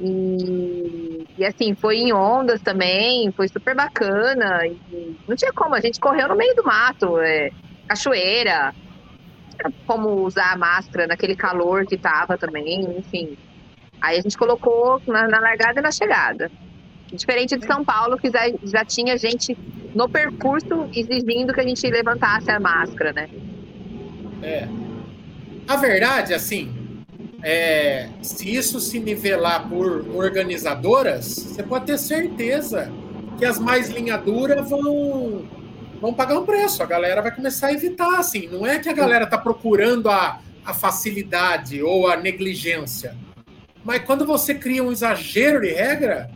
E, e, assim, foi em ondas também, foi super bacana. não tinha como, a gente correu no meio do mato, é, cachoeira, como usar a máscara naquele calor que tava também, enfim. Aí a gente colocou na, na largada e na chegada. Diferente de São Paulo, que já, já tinha gente no percurso exigindo que a gente levantasse a máscara, né? É. A verdade, assim, é, se isso se nivelar por organizadoras, você pode ter certeza que as mais linha dura vão, vão pagar um preço. A galera vai começar a evitar, assim. Não é que a galera está procurando a, a facilidade ou a negligência. Mas quando você cria um exagero de regra,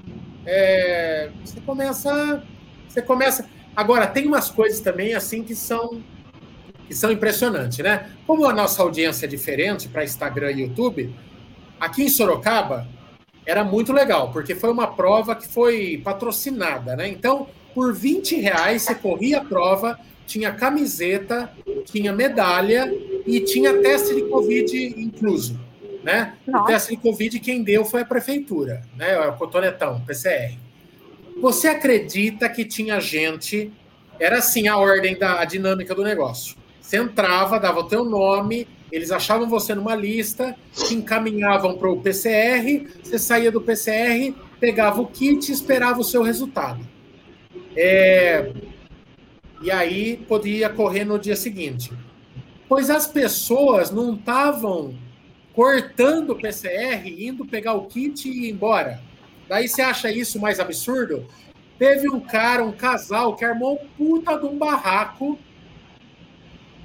é, você começa. Você começa. Agora, tem umas coisas também assim que são que são impressionantes, né? Como a nossa audiência é diferente para Instagram e YouTube, aqui em Sorocaba era muito legal, porque foi uma prova que foi patrocinada, né? Então, por 20 reais você corria a prova, tinha camiseta, tinha medalha e tinha teste de Covid incluso, né? O teste de Covid quem deu foi a prefeitura, né? O Cotonetão, PCR. Você acredita que tinha gente era assim a ordem da a dinâmica do negócio. Você entrava, dava o teu nome, eles achavam você numa lista, te encaminhavam para o PCR, você saía do PCR, pegava o kit e esperava o seu resultado. É, E aí podia correr no dia seguinte. Pois as pessoas não estavam cortando o PCR, indo pegar o kit e ir embora. Daí você acha isso mais absurdo? Teve um cara, um casal, que armou puta de um barraco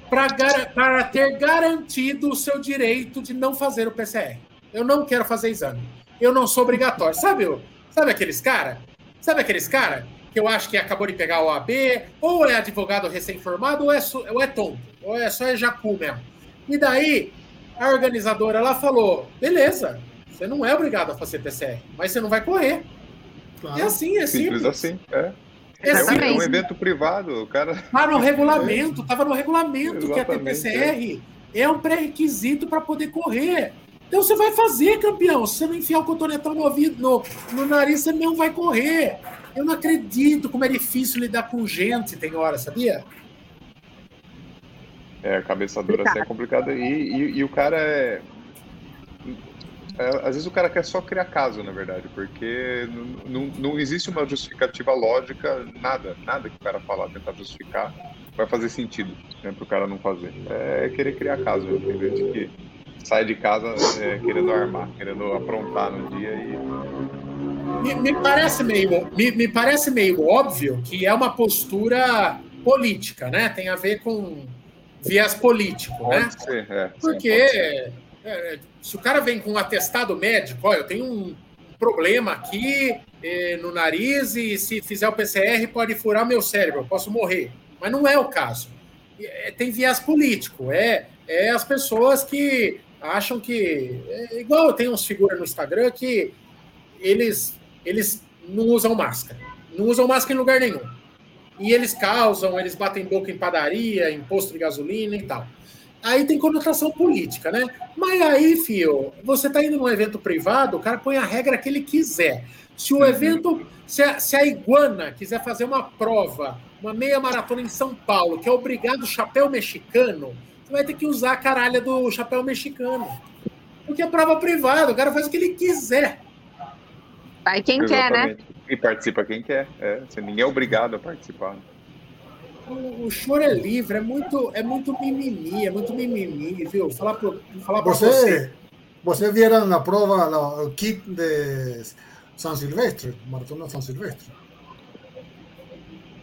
para ter garantido o seu direito de não fazer o PCR. Eu não quero fazer exame. Eu não sou obrigatório. Sabe, o- sabe aqueles cara? Sabe aqueles cara que eu acho que acabou de pegar o AB, ou é advogado recém-formado, ou é, ou é tonto, ou é só é jacu mesmo. E daí, a organizadora ela falou: beleza, você não é obrigado a fazer PCR, mas você não vai correr. É claro. assim, é Simples simples. assim. É. É É um, é um Exatamente. evento privado, o cara. Tá no regulamento, tava no regulamento que a Exatamente, TPCR é um pré-requisito para poder correr. Então você vai fazer, campeão. Se você não enfiar o cotonetão no ouvido, no, no nariz, você não vai correr. Eu não acredito como é difícil lidar com gente, tem hora, sabia? É, a cabeça dura assim é complicada. E, e, e o cara é... é, Às vezes o cara quer só criar caso, na verdade, porque não, existe uma justificativa lógica, nada, nada que o cara falar, tentar justificar, vai fazer sentido né, para o cara não fazer. É querer criar caso, né? tem gente que sai de casa é, querendo armar, querendo aprontar no dia e. Me, me parece meio, me, me parece meio óbvio que é uma postura política, né? Tem a ver com, viés político, né? Pode ser, é. sim, Porque ser. É, se o cara vem com um atestado médico, ó, eu tenho um problema aqui eh, no nariz e se fizer o PCR pode furar meu cérebro, eu posso morrer. Mas não é o caso. É, tem viés político, é, é as pessoas que acham que. É igual tem uns figuras no Instagram que eles, eles não usam máscara. Não usam máscara em lugar nenhum. E eles causam, eles batem boca em padaria, em posto de gasolina e tal. Aí tem conotação política, né? Mas aí, fio, você tá indo num evento privado, o cara põe a regra que ele quiser. Se o evento, se a, se a Iguana quiser fazer uma prova, uma meia maratona em São Paulo, que é obrigado chapéu mexicano, você vai ter que usar a caralha do chapéu mexicano. Porque é prova privada, o cara faz o que ele quiser. Vai quem quer, né? Exatamente. E participa quem quer. É, você- ninguém é obrigado a participar. O, o choro é livre, é muito, é muito mimimi, é muito mimimi, viu? Falar pro, falar pra você. Você, você vieron la prova, el kit de San Silvestre, Maratona San Silvestre.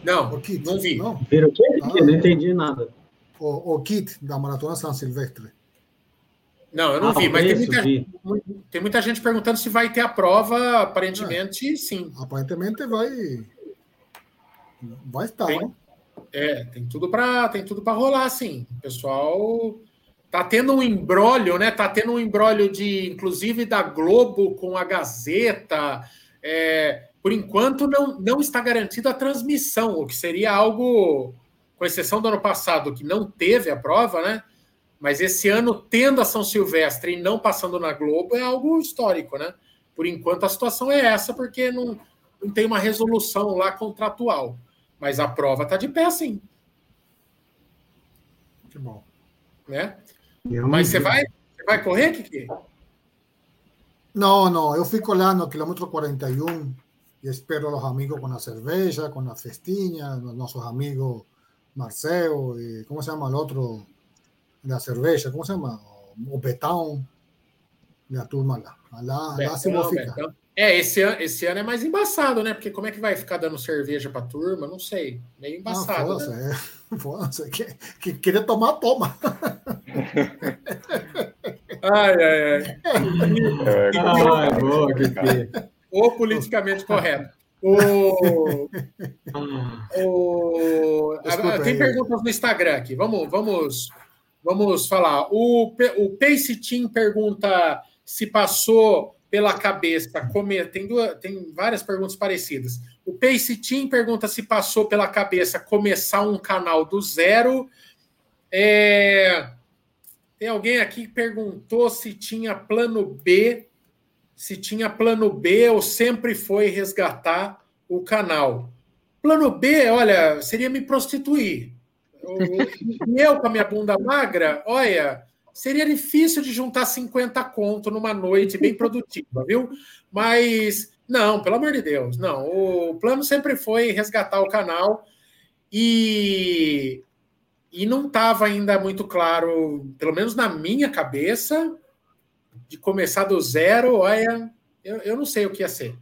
Não, O kit, não vi. Não, Vira o quê? Ah. Não entendi nada. o, o kit da Maratona San Silvestre. Não, eu não Ah, vi, o mas tem muita, vi. tem muita gente perguntando se vai ter a prova, aparentemente sim. Aparentemente vai, vai estar, Tem. ¿no? É, tem tudo para tem tudo para rolar, sim. O pessoal tá tendo um embrólio, né? Tá tendo um embrólio de, inclusive, da Globo com a Gazeta. É, por enquanto não, não está garantida a transmissão, o que seria algo, com exceção do ano passado, que não teve a prova, né? Mas esse ano, tendo a São Silvestre e não passando na Globo, é algo histórico, né? Por enquanto a situação é essa, porque não, não tem uma resolução lá contratual. Mas a prova está de pé, sim, Que bom. né? Eu Mas não você vai, você vai correr, Kiki? No, no, yo fico lá no kilómetro 41 y espero a los amigos con la cerveza, con la festinha, nuestros amigos Marcelo y ¿cómo se llama el otro? La cerveza, ¿cómo se llama? O Betão, e a turma lá. Lá, lá se vou ficar. Betão. É, esse ano, esse ano é mais embaçado, né? Porque como é que vai ficar dando cerveja pra turma? Não sei. Meio Não, embaçado. foda-se, né? é. Foda-se. Que, que querer tomar, toma. Ai, ai, ai. É, Ah, é boa, Kiki. O politicamente correto. O, Ah, o, Desculpa ah, tem aí. perguntas no Instagram aqui. Vamos, vamos, vamos falar. O, Pe- o Pace Team pergunta se passou pela cabeça. Come, tem, duas, tem várias perguntas parecidas. O Pace Team pergunta se passou pela cabeça começar um canal do zero. É, tem alguém aqui que perguntou se tinha plano B, se tinha plano B ou sempre foi resgatar o canal. Plano B, olha, seria me prostituir. Eu, eu com a minha bunda magra, olha, seria difícil de juntar 50 conto numa noite bem produtiva, viu? Mas não, pelo amor de Deus, não. O plano sempre foi resgatar o canal e e não estava ainda muito claro, pelo menos na minha cabeça, de começar do zero. Olha, eu, eu não sei o que ia ser.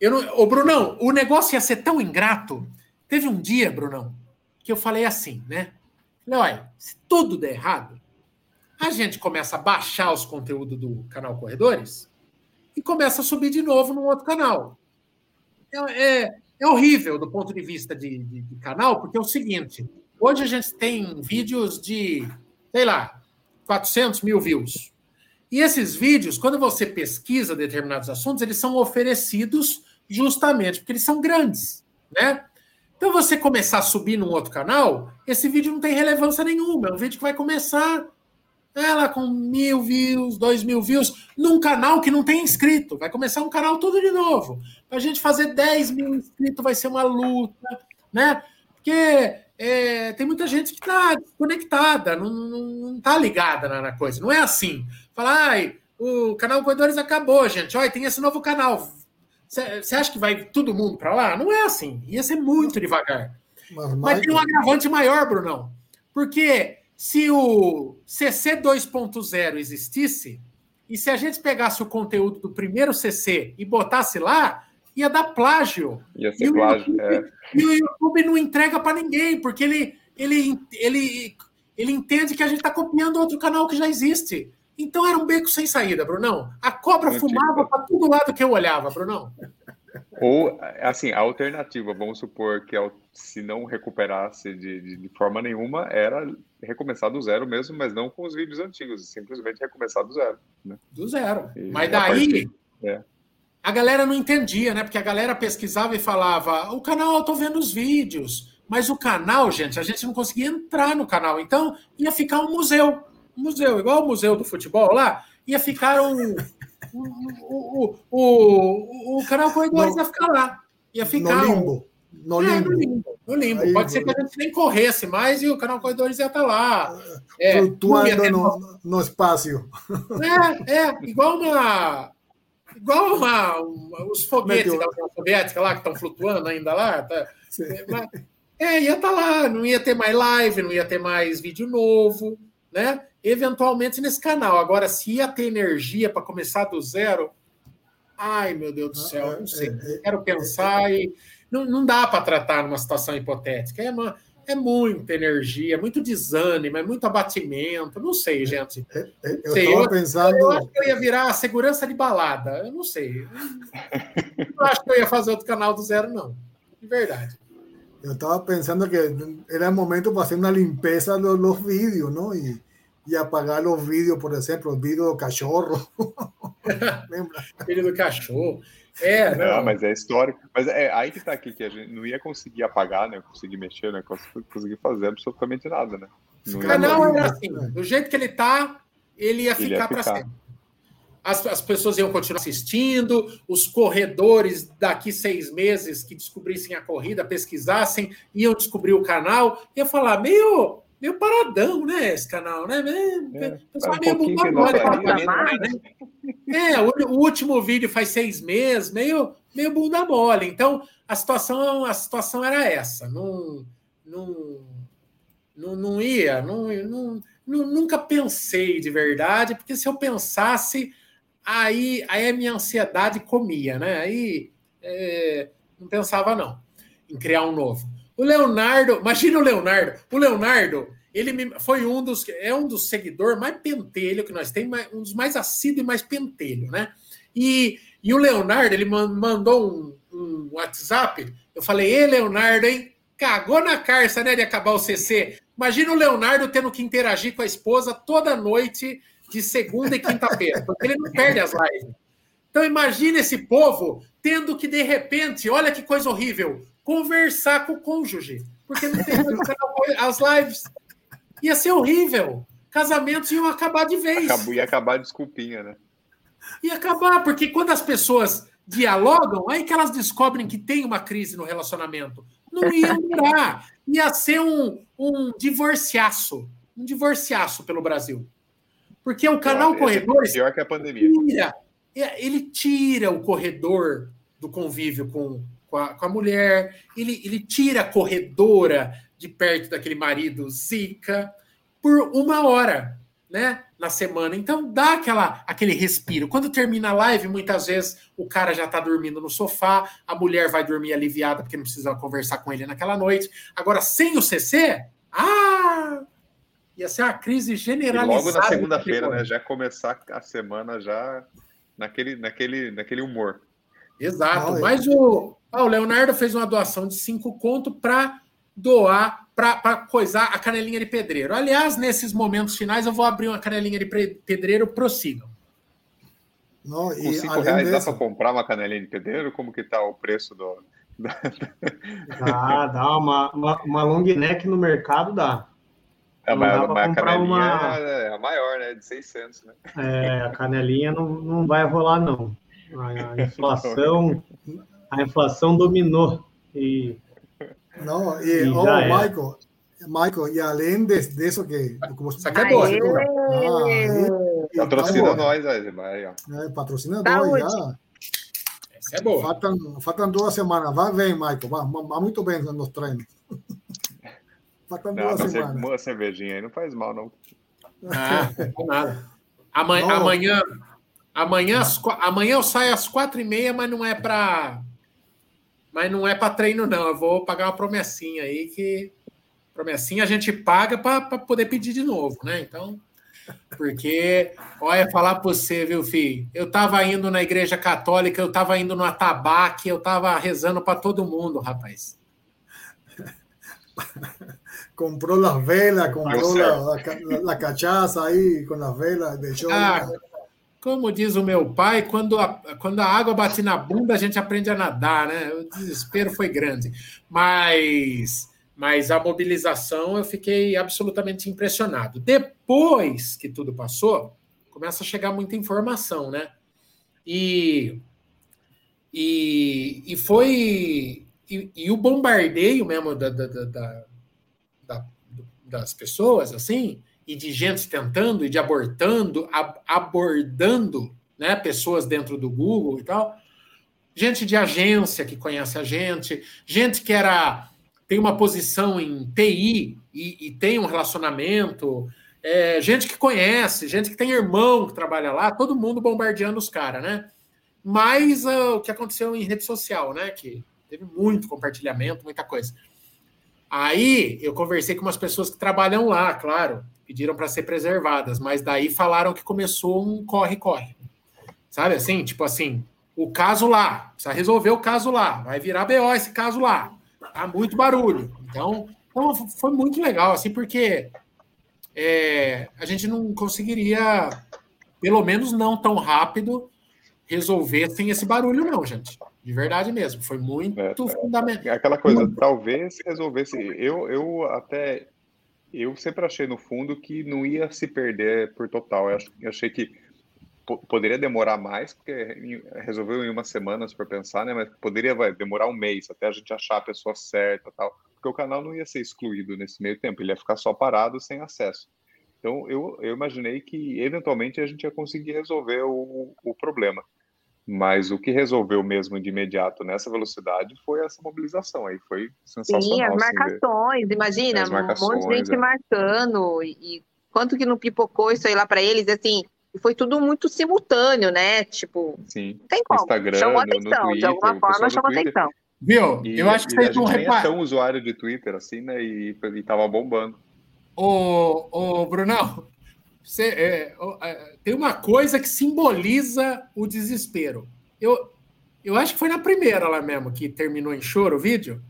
Eu não, ô, Brunão, o negócio ia ser tão ingrato. Teve um dia, Brunão, que eu falei assim, né? Falei, olha, se tudo der errado, a gente começa a baixar os conteúdos do canal Corredores e começa a subir de novo num outro canal. É, é, é horrível do ponto de vista de, de, de canal, porque é o seguinte: hoje a gente tem vídeos de, sei lá, 400 mil views. E esses vídeos, quando você pesquisa determinados assuntos, eles são oferecidos justamente porque eles são grandes, né? Então, você começar a subir num outro canal, esse vídeo não tem relevância nenhuma. É um vídeo que vai começar ela com mil views, dois mil views, num canal que não tem inscrito. Vai começar um canal tudo de novo. Para a gente fazer 10 mil inscritos vai ser uma luta, né? Porque é, tem muita gente que está desconectada, não está ligada na, na, coisa. Não é assim. Falar, ai, o canal Corredores acabou, gente. Olha, tem esse novo canal. Você acha que vai todo mundo para lá? Não é assim. Ia ser muito devagar. Mas, Mas tem um agravante maior, Brunão. Porque se o CC 2.0 existisse, e se a gente pegasse o conteúdo do primeiro CC e botasse lá, ia dar plágio. Ia ser e plágio, YouTube, é. E o YouTube não entrega para ninguém, porque ele, ele, ele, ele entende que a gente está copiando outro canal que já existe. Então era um beco sem saída, Brunão. A cobra fumava para todo lado que eu olhava, Brunão. Ou, assim, a alternativa, vamos supor que ao- se não recuperasse de, de, de forma nenhuma, era recomeçar do zero mesmo, mas não com os vídeos antigos, simplesmente recomeçar do zero. Né? Do zero. E Mas a daí partir- é. a galera não entendia, né? Porque a galera pesquisava e falava: o canal, eu tô vendo os vídeos. Mas o canal, gente, a gente não conseguia entrar no canal. Então ia ficar um museu. Um museu, igual o museu do futebol lá, ia ficar um. O, o, o, o canal Corredores ia ficar lá. Ia ficar. No um- limbo. No É, limbo. no limbo. No limbo. Aí, Pode ser que a gente nem corresse mais e o canal Corredores ia estar lá. Eh, É, Flutuando no, no espaço. é, é, igual uma. Igual uma, uma- os foguetes Meteoro. da União Soviética lá, que estão flutuando ainda lá. Tá, é, é, ia estar lá, não ia ter mais live, não ia ter mais vídeo novo, né? Eventualmente nesse canal. Agora, se ia ter energia para começar do zero, ai meu Deus do céu, não sei. É, é, Quero pensar e. Não, não dá para tratar numa situação hipotética. É, uma, é muita energia, muito desânimo, é muito abatimento. Não sei, gente. eh, eh, Eu Sei, estava eu- pensando. Eu acho que eu ia virar segurança de balada. Eu não sei. Eu não acho que eu ia fazer outro canal do zero, não. De verdade. Eu estaba pensando que era momento para hacer una limpieza de los, los vídeos, ¿no? Y, y apagar los vídeos, por ejemplo, el vídeo del cachorro. Lembra? Filho do cachorro. É, Não, não. mas é histórico. Mas é aí que tá aqui, que a gente não ia conseguir apagar, né? Conseguir mexer, né? cons- Conseguir fazer absolutamente nada, né? Não O canal era assim. Do jeito que ele tá, ele ia ia ficar para ficar. sempre. As, as pessoas iam continuar assistindo, os corredores daqui seis meses que descobrissem a corrida, pesquisassem, iam descobrir o canal, ia falar, meio, meio paradão, né, esse canal, né? É, Pessoal um meio pra linha, falar, né? É, o, o último vídeo faz seis meses, meio, meio bunda mole. Então, a situação, a situação era essa. Não, não, não, não ia, não, não, não- nunca pensei de verdade, porque se eu pensasse, aí, aí a minha ansiedade comia, né? Aí é, não pensava, não, em criar um novo. O Leonardo, imagina o Leonardo. O Leonardo, ele me- foi um dos é um dos seguidores mais pentelho que nós temos, um dos mais assíduos e mais pentelho, né? E, e o Leonardo, ele man- mandou um, um WhatsApp. Eu falei, ei, Leonardo, hein? Cagou na carça, né, de acabar o CC. Imagina o Leonardo tendo que interagir com a esposa toda noite, de segunda e quinta-feira, porque ele não perde as lives. Então imagina esse povo tendo que, de repente, olha que coisa horrível, conversar com o cônjuge, porque não tem as lives. Ia ser horrível. Casamentos iam acabar de vez. Acabou, ia acabar desculpinha, né? Ia acabar, porque quando as pessoas dialogam, aí que elas descobrem que tem uma crise no relacionamento. Não ia durar. Ia ser um, um divorciaço. Um divorciaço pelo Brasil. Porque o canal Pior- Corredores Pior que a pandemia. tira, é, ele tira o corredor do convívio com, com, a, com a mulher, ele, ele tira a corredora de perto daquele marido zica por uma hora, né? Na semana. Então dá aquela, aquele respiro. Quando termina a live, muitas vezes o cara já tá dormindo no sofá, a mulher vai dormir aliviada porque não precisa conversar com ele naquela noite. Agora, sem o CC, ah! Ia ser uma crise E generalizada. logo na segunda-feira, né? Já começar a semana já naquele, naquele, naquele humor. Exato. Mas o, ah, o Leonardo fez uma doação de cinco conto para doar, para coisar a canelinha de pedreiro. Aliás, nesses momentos finais, eu vou abrir uma canelinha de pedreiro, prossigam. ¿no? Com Y cinco reais dá para comprar uma canelinha de pedreiro? Como que tá o preço do... Dá, dá uma, uma, uma long neck no mercado, dá. É, Não mas, dá mas a canelinha uma- é a maior, né? De 600, né? É, a canelinha não, não vai rolar, não. A inflação, a inflação dominou. E No, y, Y oh. Michael, Michael, y além de, de que... Como, Isso aqui é! Ah, e Patrocina nós. Aí, ó. patrocina dois já. Essa é boa. Faltam, faltam duas semanas. Vai bem, Michael. Vai, vai muito bem nos treinos. Faltam Não, duas ce- semanas. uma cervejinha aí não faz mal, não. Ah, não nada. Amanhã, Não. amanhã, amanhã, amanhã eu saio às quatro e meia, mas não é para, mas não é para treino não. Eu vou pagar uma promessinha aí que Promessinha a gente paga para poder pedir de novo, né? Então, porque, olha, falar para você, viu, filho? Eu estava indo na igreja católica, eu estava indo no atabaque, eu estava rezando para todo mundo, rapaz. comprou las velas, comprou la, la, la, cachaça aí com as velas, deixou. Ah, como diz o meu pai, quando a, quando a água bate na bunda, a gente aprende a nadar, né? O desespero foi grande. Mas, mas a mobilização eu fiquei absolutamente impressionado. Depois que tudo passou, começa a chegar muita informação, né? E, e, e foi. E, e o bombardeio mesmo da, da, da, da, das pessoas, assim, e de gente tentando e de abortando, ab, abordando né, pessoas dentro do Google e tal. Gente de agência que conhece a gente, gente que era tem uma posição em TI e, e tem um relacionamento, é, gente que conhece, gente que tem irmão que trabalha lá, todo mundo bombardeando os caras, né? Mas uh, o que aconteceu em rede social, né? Que teve muito compartilhamento, muita coisa. Aí eu conversei com umas pessoas que trabalham lá, claro, pediram para ser preservadas, mas daí falaram que começou um corre-corre. Sabe assim? Tipo assim, o caso lá, precisa resolver o caso lá, vai virar BO esse caso lá. Tá muito barulho. Então, então foi muito legal, assim, porque é, a gente não conseguiria, pelo menos não tão rápido, resolver sem esse barulho, não, gente. De verdade mesmo, foi muito é, fundamental. É aquela coisa, talvez resolvesse. Eu, eu até. Eu sempre achei no fundo que não ia se perder por total. Eu achei que poderia demorar mais, porque resolveu em uma semana, se for pensar, né? Mas poderia vai, demorar um mês até a gente achar a pessoa certa tal. Porque o canal não ia ser excluído nesse meio tempo, ele ia ficar só parado sem acesso. Então eu, eu imaginei que eventualmente a gente ia conseguir resolver o, o problema. Mas o que resolveu mesmo de imediato nessa velocidade foi essa mobilização aí, foi sensacional. Sim, as marcações, imagina, as marcações, um monte de gente é. marcando, e, e quanto que não pipocou isso aí lá para eles, assim, foi tudo muito simultâneo, né? Tipo, Sim. tem como. Instagram, chamou atenção, Twitter, de alguma forma chamou atenção. Viu? E, eu acho que vocês não reparam. é tão usuário de Twitter assim, né? E, e tava bombando. Ô, ô Brunão, você, é, é, tem uma coisa que simboliza o desespero. Eu, eu acho que foi na primeira lá mesmo que terminou em choro o vídeo.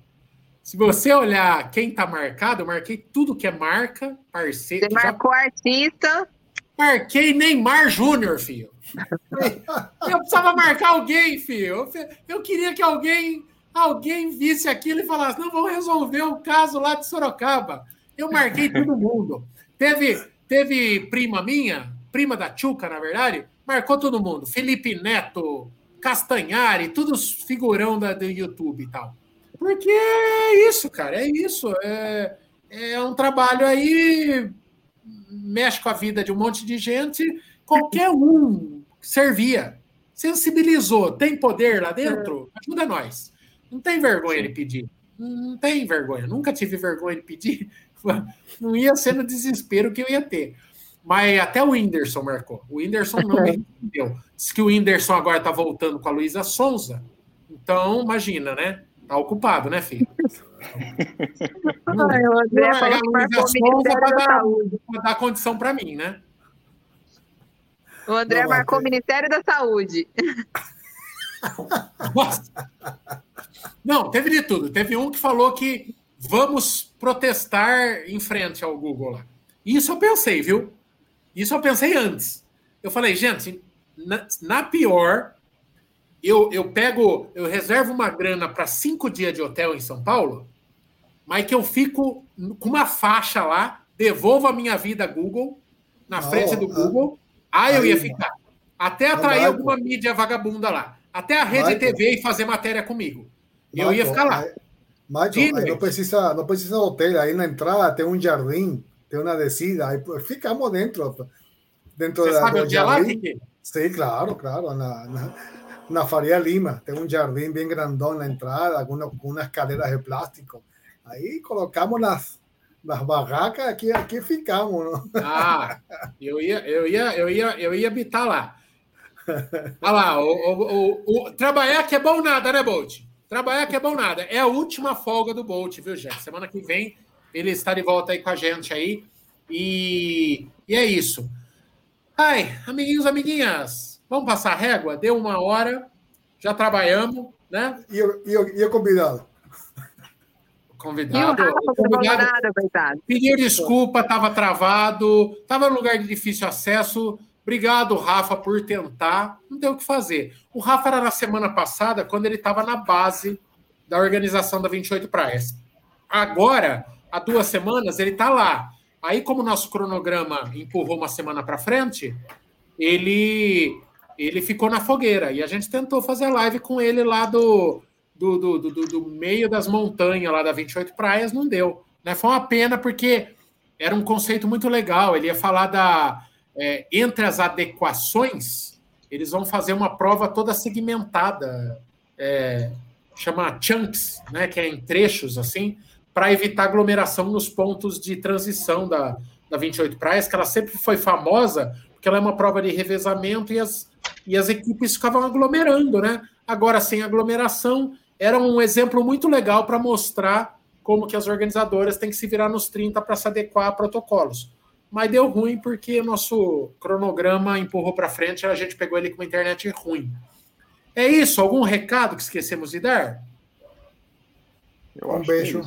Se você olhar quem tá marcado, eu marquei tudo que é marca, parceiro. Você marcou já... artista. Marquei Neymar Júnior, filho. Eu precisava marcar alguém, filho. Eu queria que alguém, alguém visse aquilo e falasse: não, vamos resolver o caso lá de Sorocaba. Eu marquei todo mundo. Teve, Teve prima minha, prima da Tchuca, na verdade, marcou todo mundo. Felipe Neto, Castanhari, todos figurão da, do YouTube e tal. Porque é isso, cara, é isso. É, é um trabalho aí, mexe com a vida de um monte de gente, qualquer um servia. Sensibilizou, tem poder lá dentro? Ajuda nós. Não tem vergonha de pedir. Não tem vergonha. Nunca tive vergonha de pedir. não ia ser no desespero que eu ia ter. Mas até o Whindersson marcou. O Whindersson não me entendeu. Diz que o Whindersson agora tá voltando com a Luísa Sonza. Então, imagina, né? Tá ocupado, né, filho? Ai, o André falou que marcou Sonza para dar, dar condição para mim, né? O André não, marcou o Ministério da Saúde. Nossa. Não, teve de tudo. Teve um que falou que vamos protestar em frente ao Google lá. Isso eu pensei, viu? Isso eu pensei antes. Eu falei, gente, na, na pior, eu, eu pego, eu reservo uma grana para cinco dias de hotel em São Paulo, mas que eu fico com uma faixa lá, devolvo a minha vida a Google, na frente do Google, aí eu ia ficar. Até atrair alguma mídia vagabunda lá. Até a Rede TV e fazer matéria comigo. Eu ia ficar lá. Macho, ahí no precisa, no precisa hotel, ahí en la entrada tem un jardín, tem una descida, ahí ficamos dentro, dentro da, do jardín. Sí, claro, claro, na, na, na, Faria Lima, tem um jardim bem grandão na entrada, com umas cadeiras de plástico. Aí colocamos nas, nas barracas, aqui, aqui ficamos. Não? Ah, eu ia, eu ia, eu ia, eu ia habitar lá. Olha lá, o, o, o, o, trabalhar que é bom nada, né, Bolt? Trabalhar que é bom nada. É a última folga do Bolt, viu, gente? Semana que vem ele está de volta aí com a gente aí. E, e é isso. Ai, amiguinhos, amiguinhas, vamos passar a régua? Deu uma hora, já trabalhamos, né? E o, e o, e o convidado? Convidado. E o Rafa, convidado nada, coitado. pediu desculpa, estava travado, estava no lugar de difícil acesso. Obrigado, Rafa, por tentar. Não deu o que fazer. O Rafa era na semana passada, quando ele estava na base da organização da 28 Praias. Agora, há duas semanas, ele está lá. Aí, como o nosso cronograma empurrou uma semana para frente, ele ele ficou na fogueira. E a gente tentou fazer live com ele lá do, do, do, do, do meio das montanhas, lá da 28 Praias, não deu. Né? Foi uma pena, porque era um conceito muito legal. Ele ia falar da. É, entre as adequações, eles vão fazer uma prova toda segmentada, é, chama chunks, né? Que é em trechos assim, para evitar aglomeração nos pontos de transição da, da 28 Praias, que ela sempre foi famosa, porque ela é uma prova de revezamento e as, e as equipes ficavam aglomerando, né? Agora, sem aglomeração, era um exemplo muito legal para mostrar como que as organizadoras têm que se virar nos 30 para se adequar a protocolos. Mas deu ruim porque nosso cronograma empurrou para frente e a gente pegou ele com uma internet ruim. É isso? Algum recado que esquecemos de dar? Eu Um é beijo.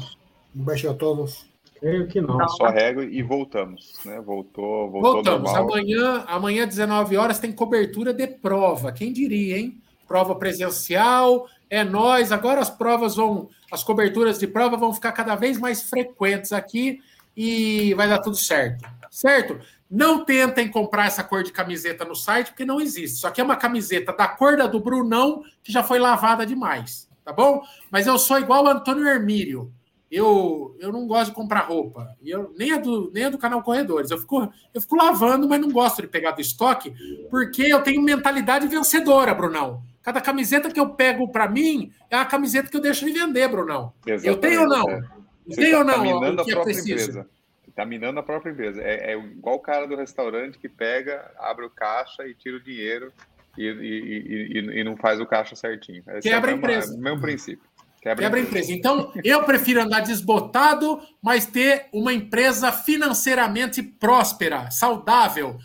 Um beijo a todos. Creio que não. Só régua e voltamos, né? Voltou, voltou Voltamos. normal. Amanhã, amanhã, 19 horas, tem cobertura de prova. Quem diria, hein? Prova presencial, é nós. Agora as provas vão, as coberturas de prova vão ficar cada vez mais frequentes aqui e vai dar tudo certo. Certo? Não tentem comprar essa cor de camiseta no site, porque não existe. Só que é uma camiseta da cor da do Brunão, que já foi lavada demais. Tá bom? Mas eu sou igual o Antônio Hermílio. Eu, eu não gosto de comprar roupa. Eu, nem, a do, nem do canal Corredores. Eu fico, eu fico lavando, mas não gosto de pegar do estoque, porque eu tenho mentalidade vencedora, Brunão. Cada camiseta que eu pego para mim é a camiseta que eu deixo de vender, Brunão. Eu tenho ou não? é. Eu tenho ou tá não? O que é preciso? empresa. Tá minando a própria empresa. É, é igual o cara do restaurante que pega, abre o caixa e tira o dinheiro e, e, e, e- e não faz o caixa certinho. Esse Quebra é a o empresa. é o mesmo princípio. Quebra, Quebra a empresa. Então, eu prefiro andar desbotado, mas ter uma empresa financeiramente próspera, saudável.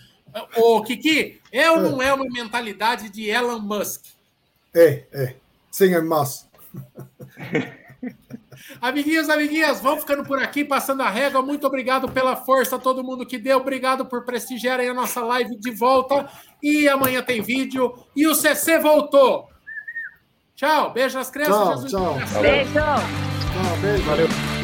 Ô, Kiki, é ou não é uma mentalidade de Elon Musk? É, é. Sem el más. Amiguinhos, amiguinhas, vamos ficando por aqui, passando a régua. Muito obrigado pela força, todo mundo que deu. Obrigado por prestigiarem a nossa live de volta. E amanhã tem vídeo. E o CC voltou. Tchau, beijo nas crianças. Tchau, Jesus tchau. Beijo! Tchau, beijo. Valeu.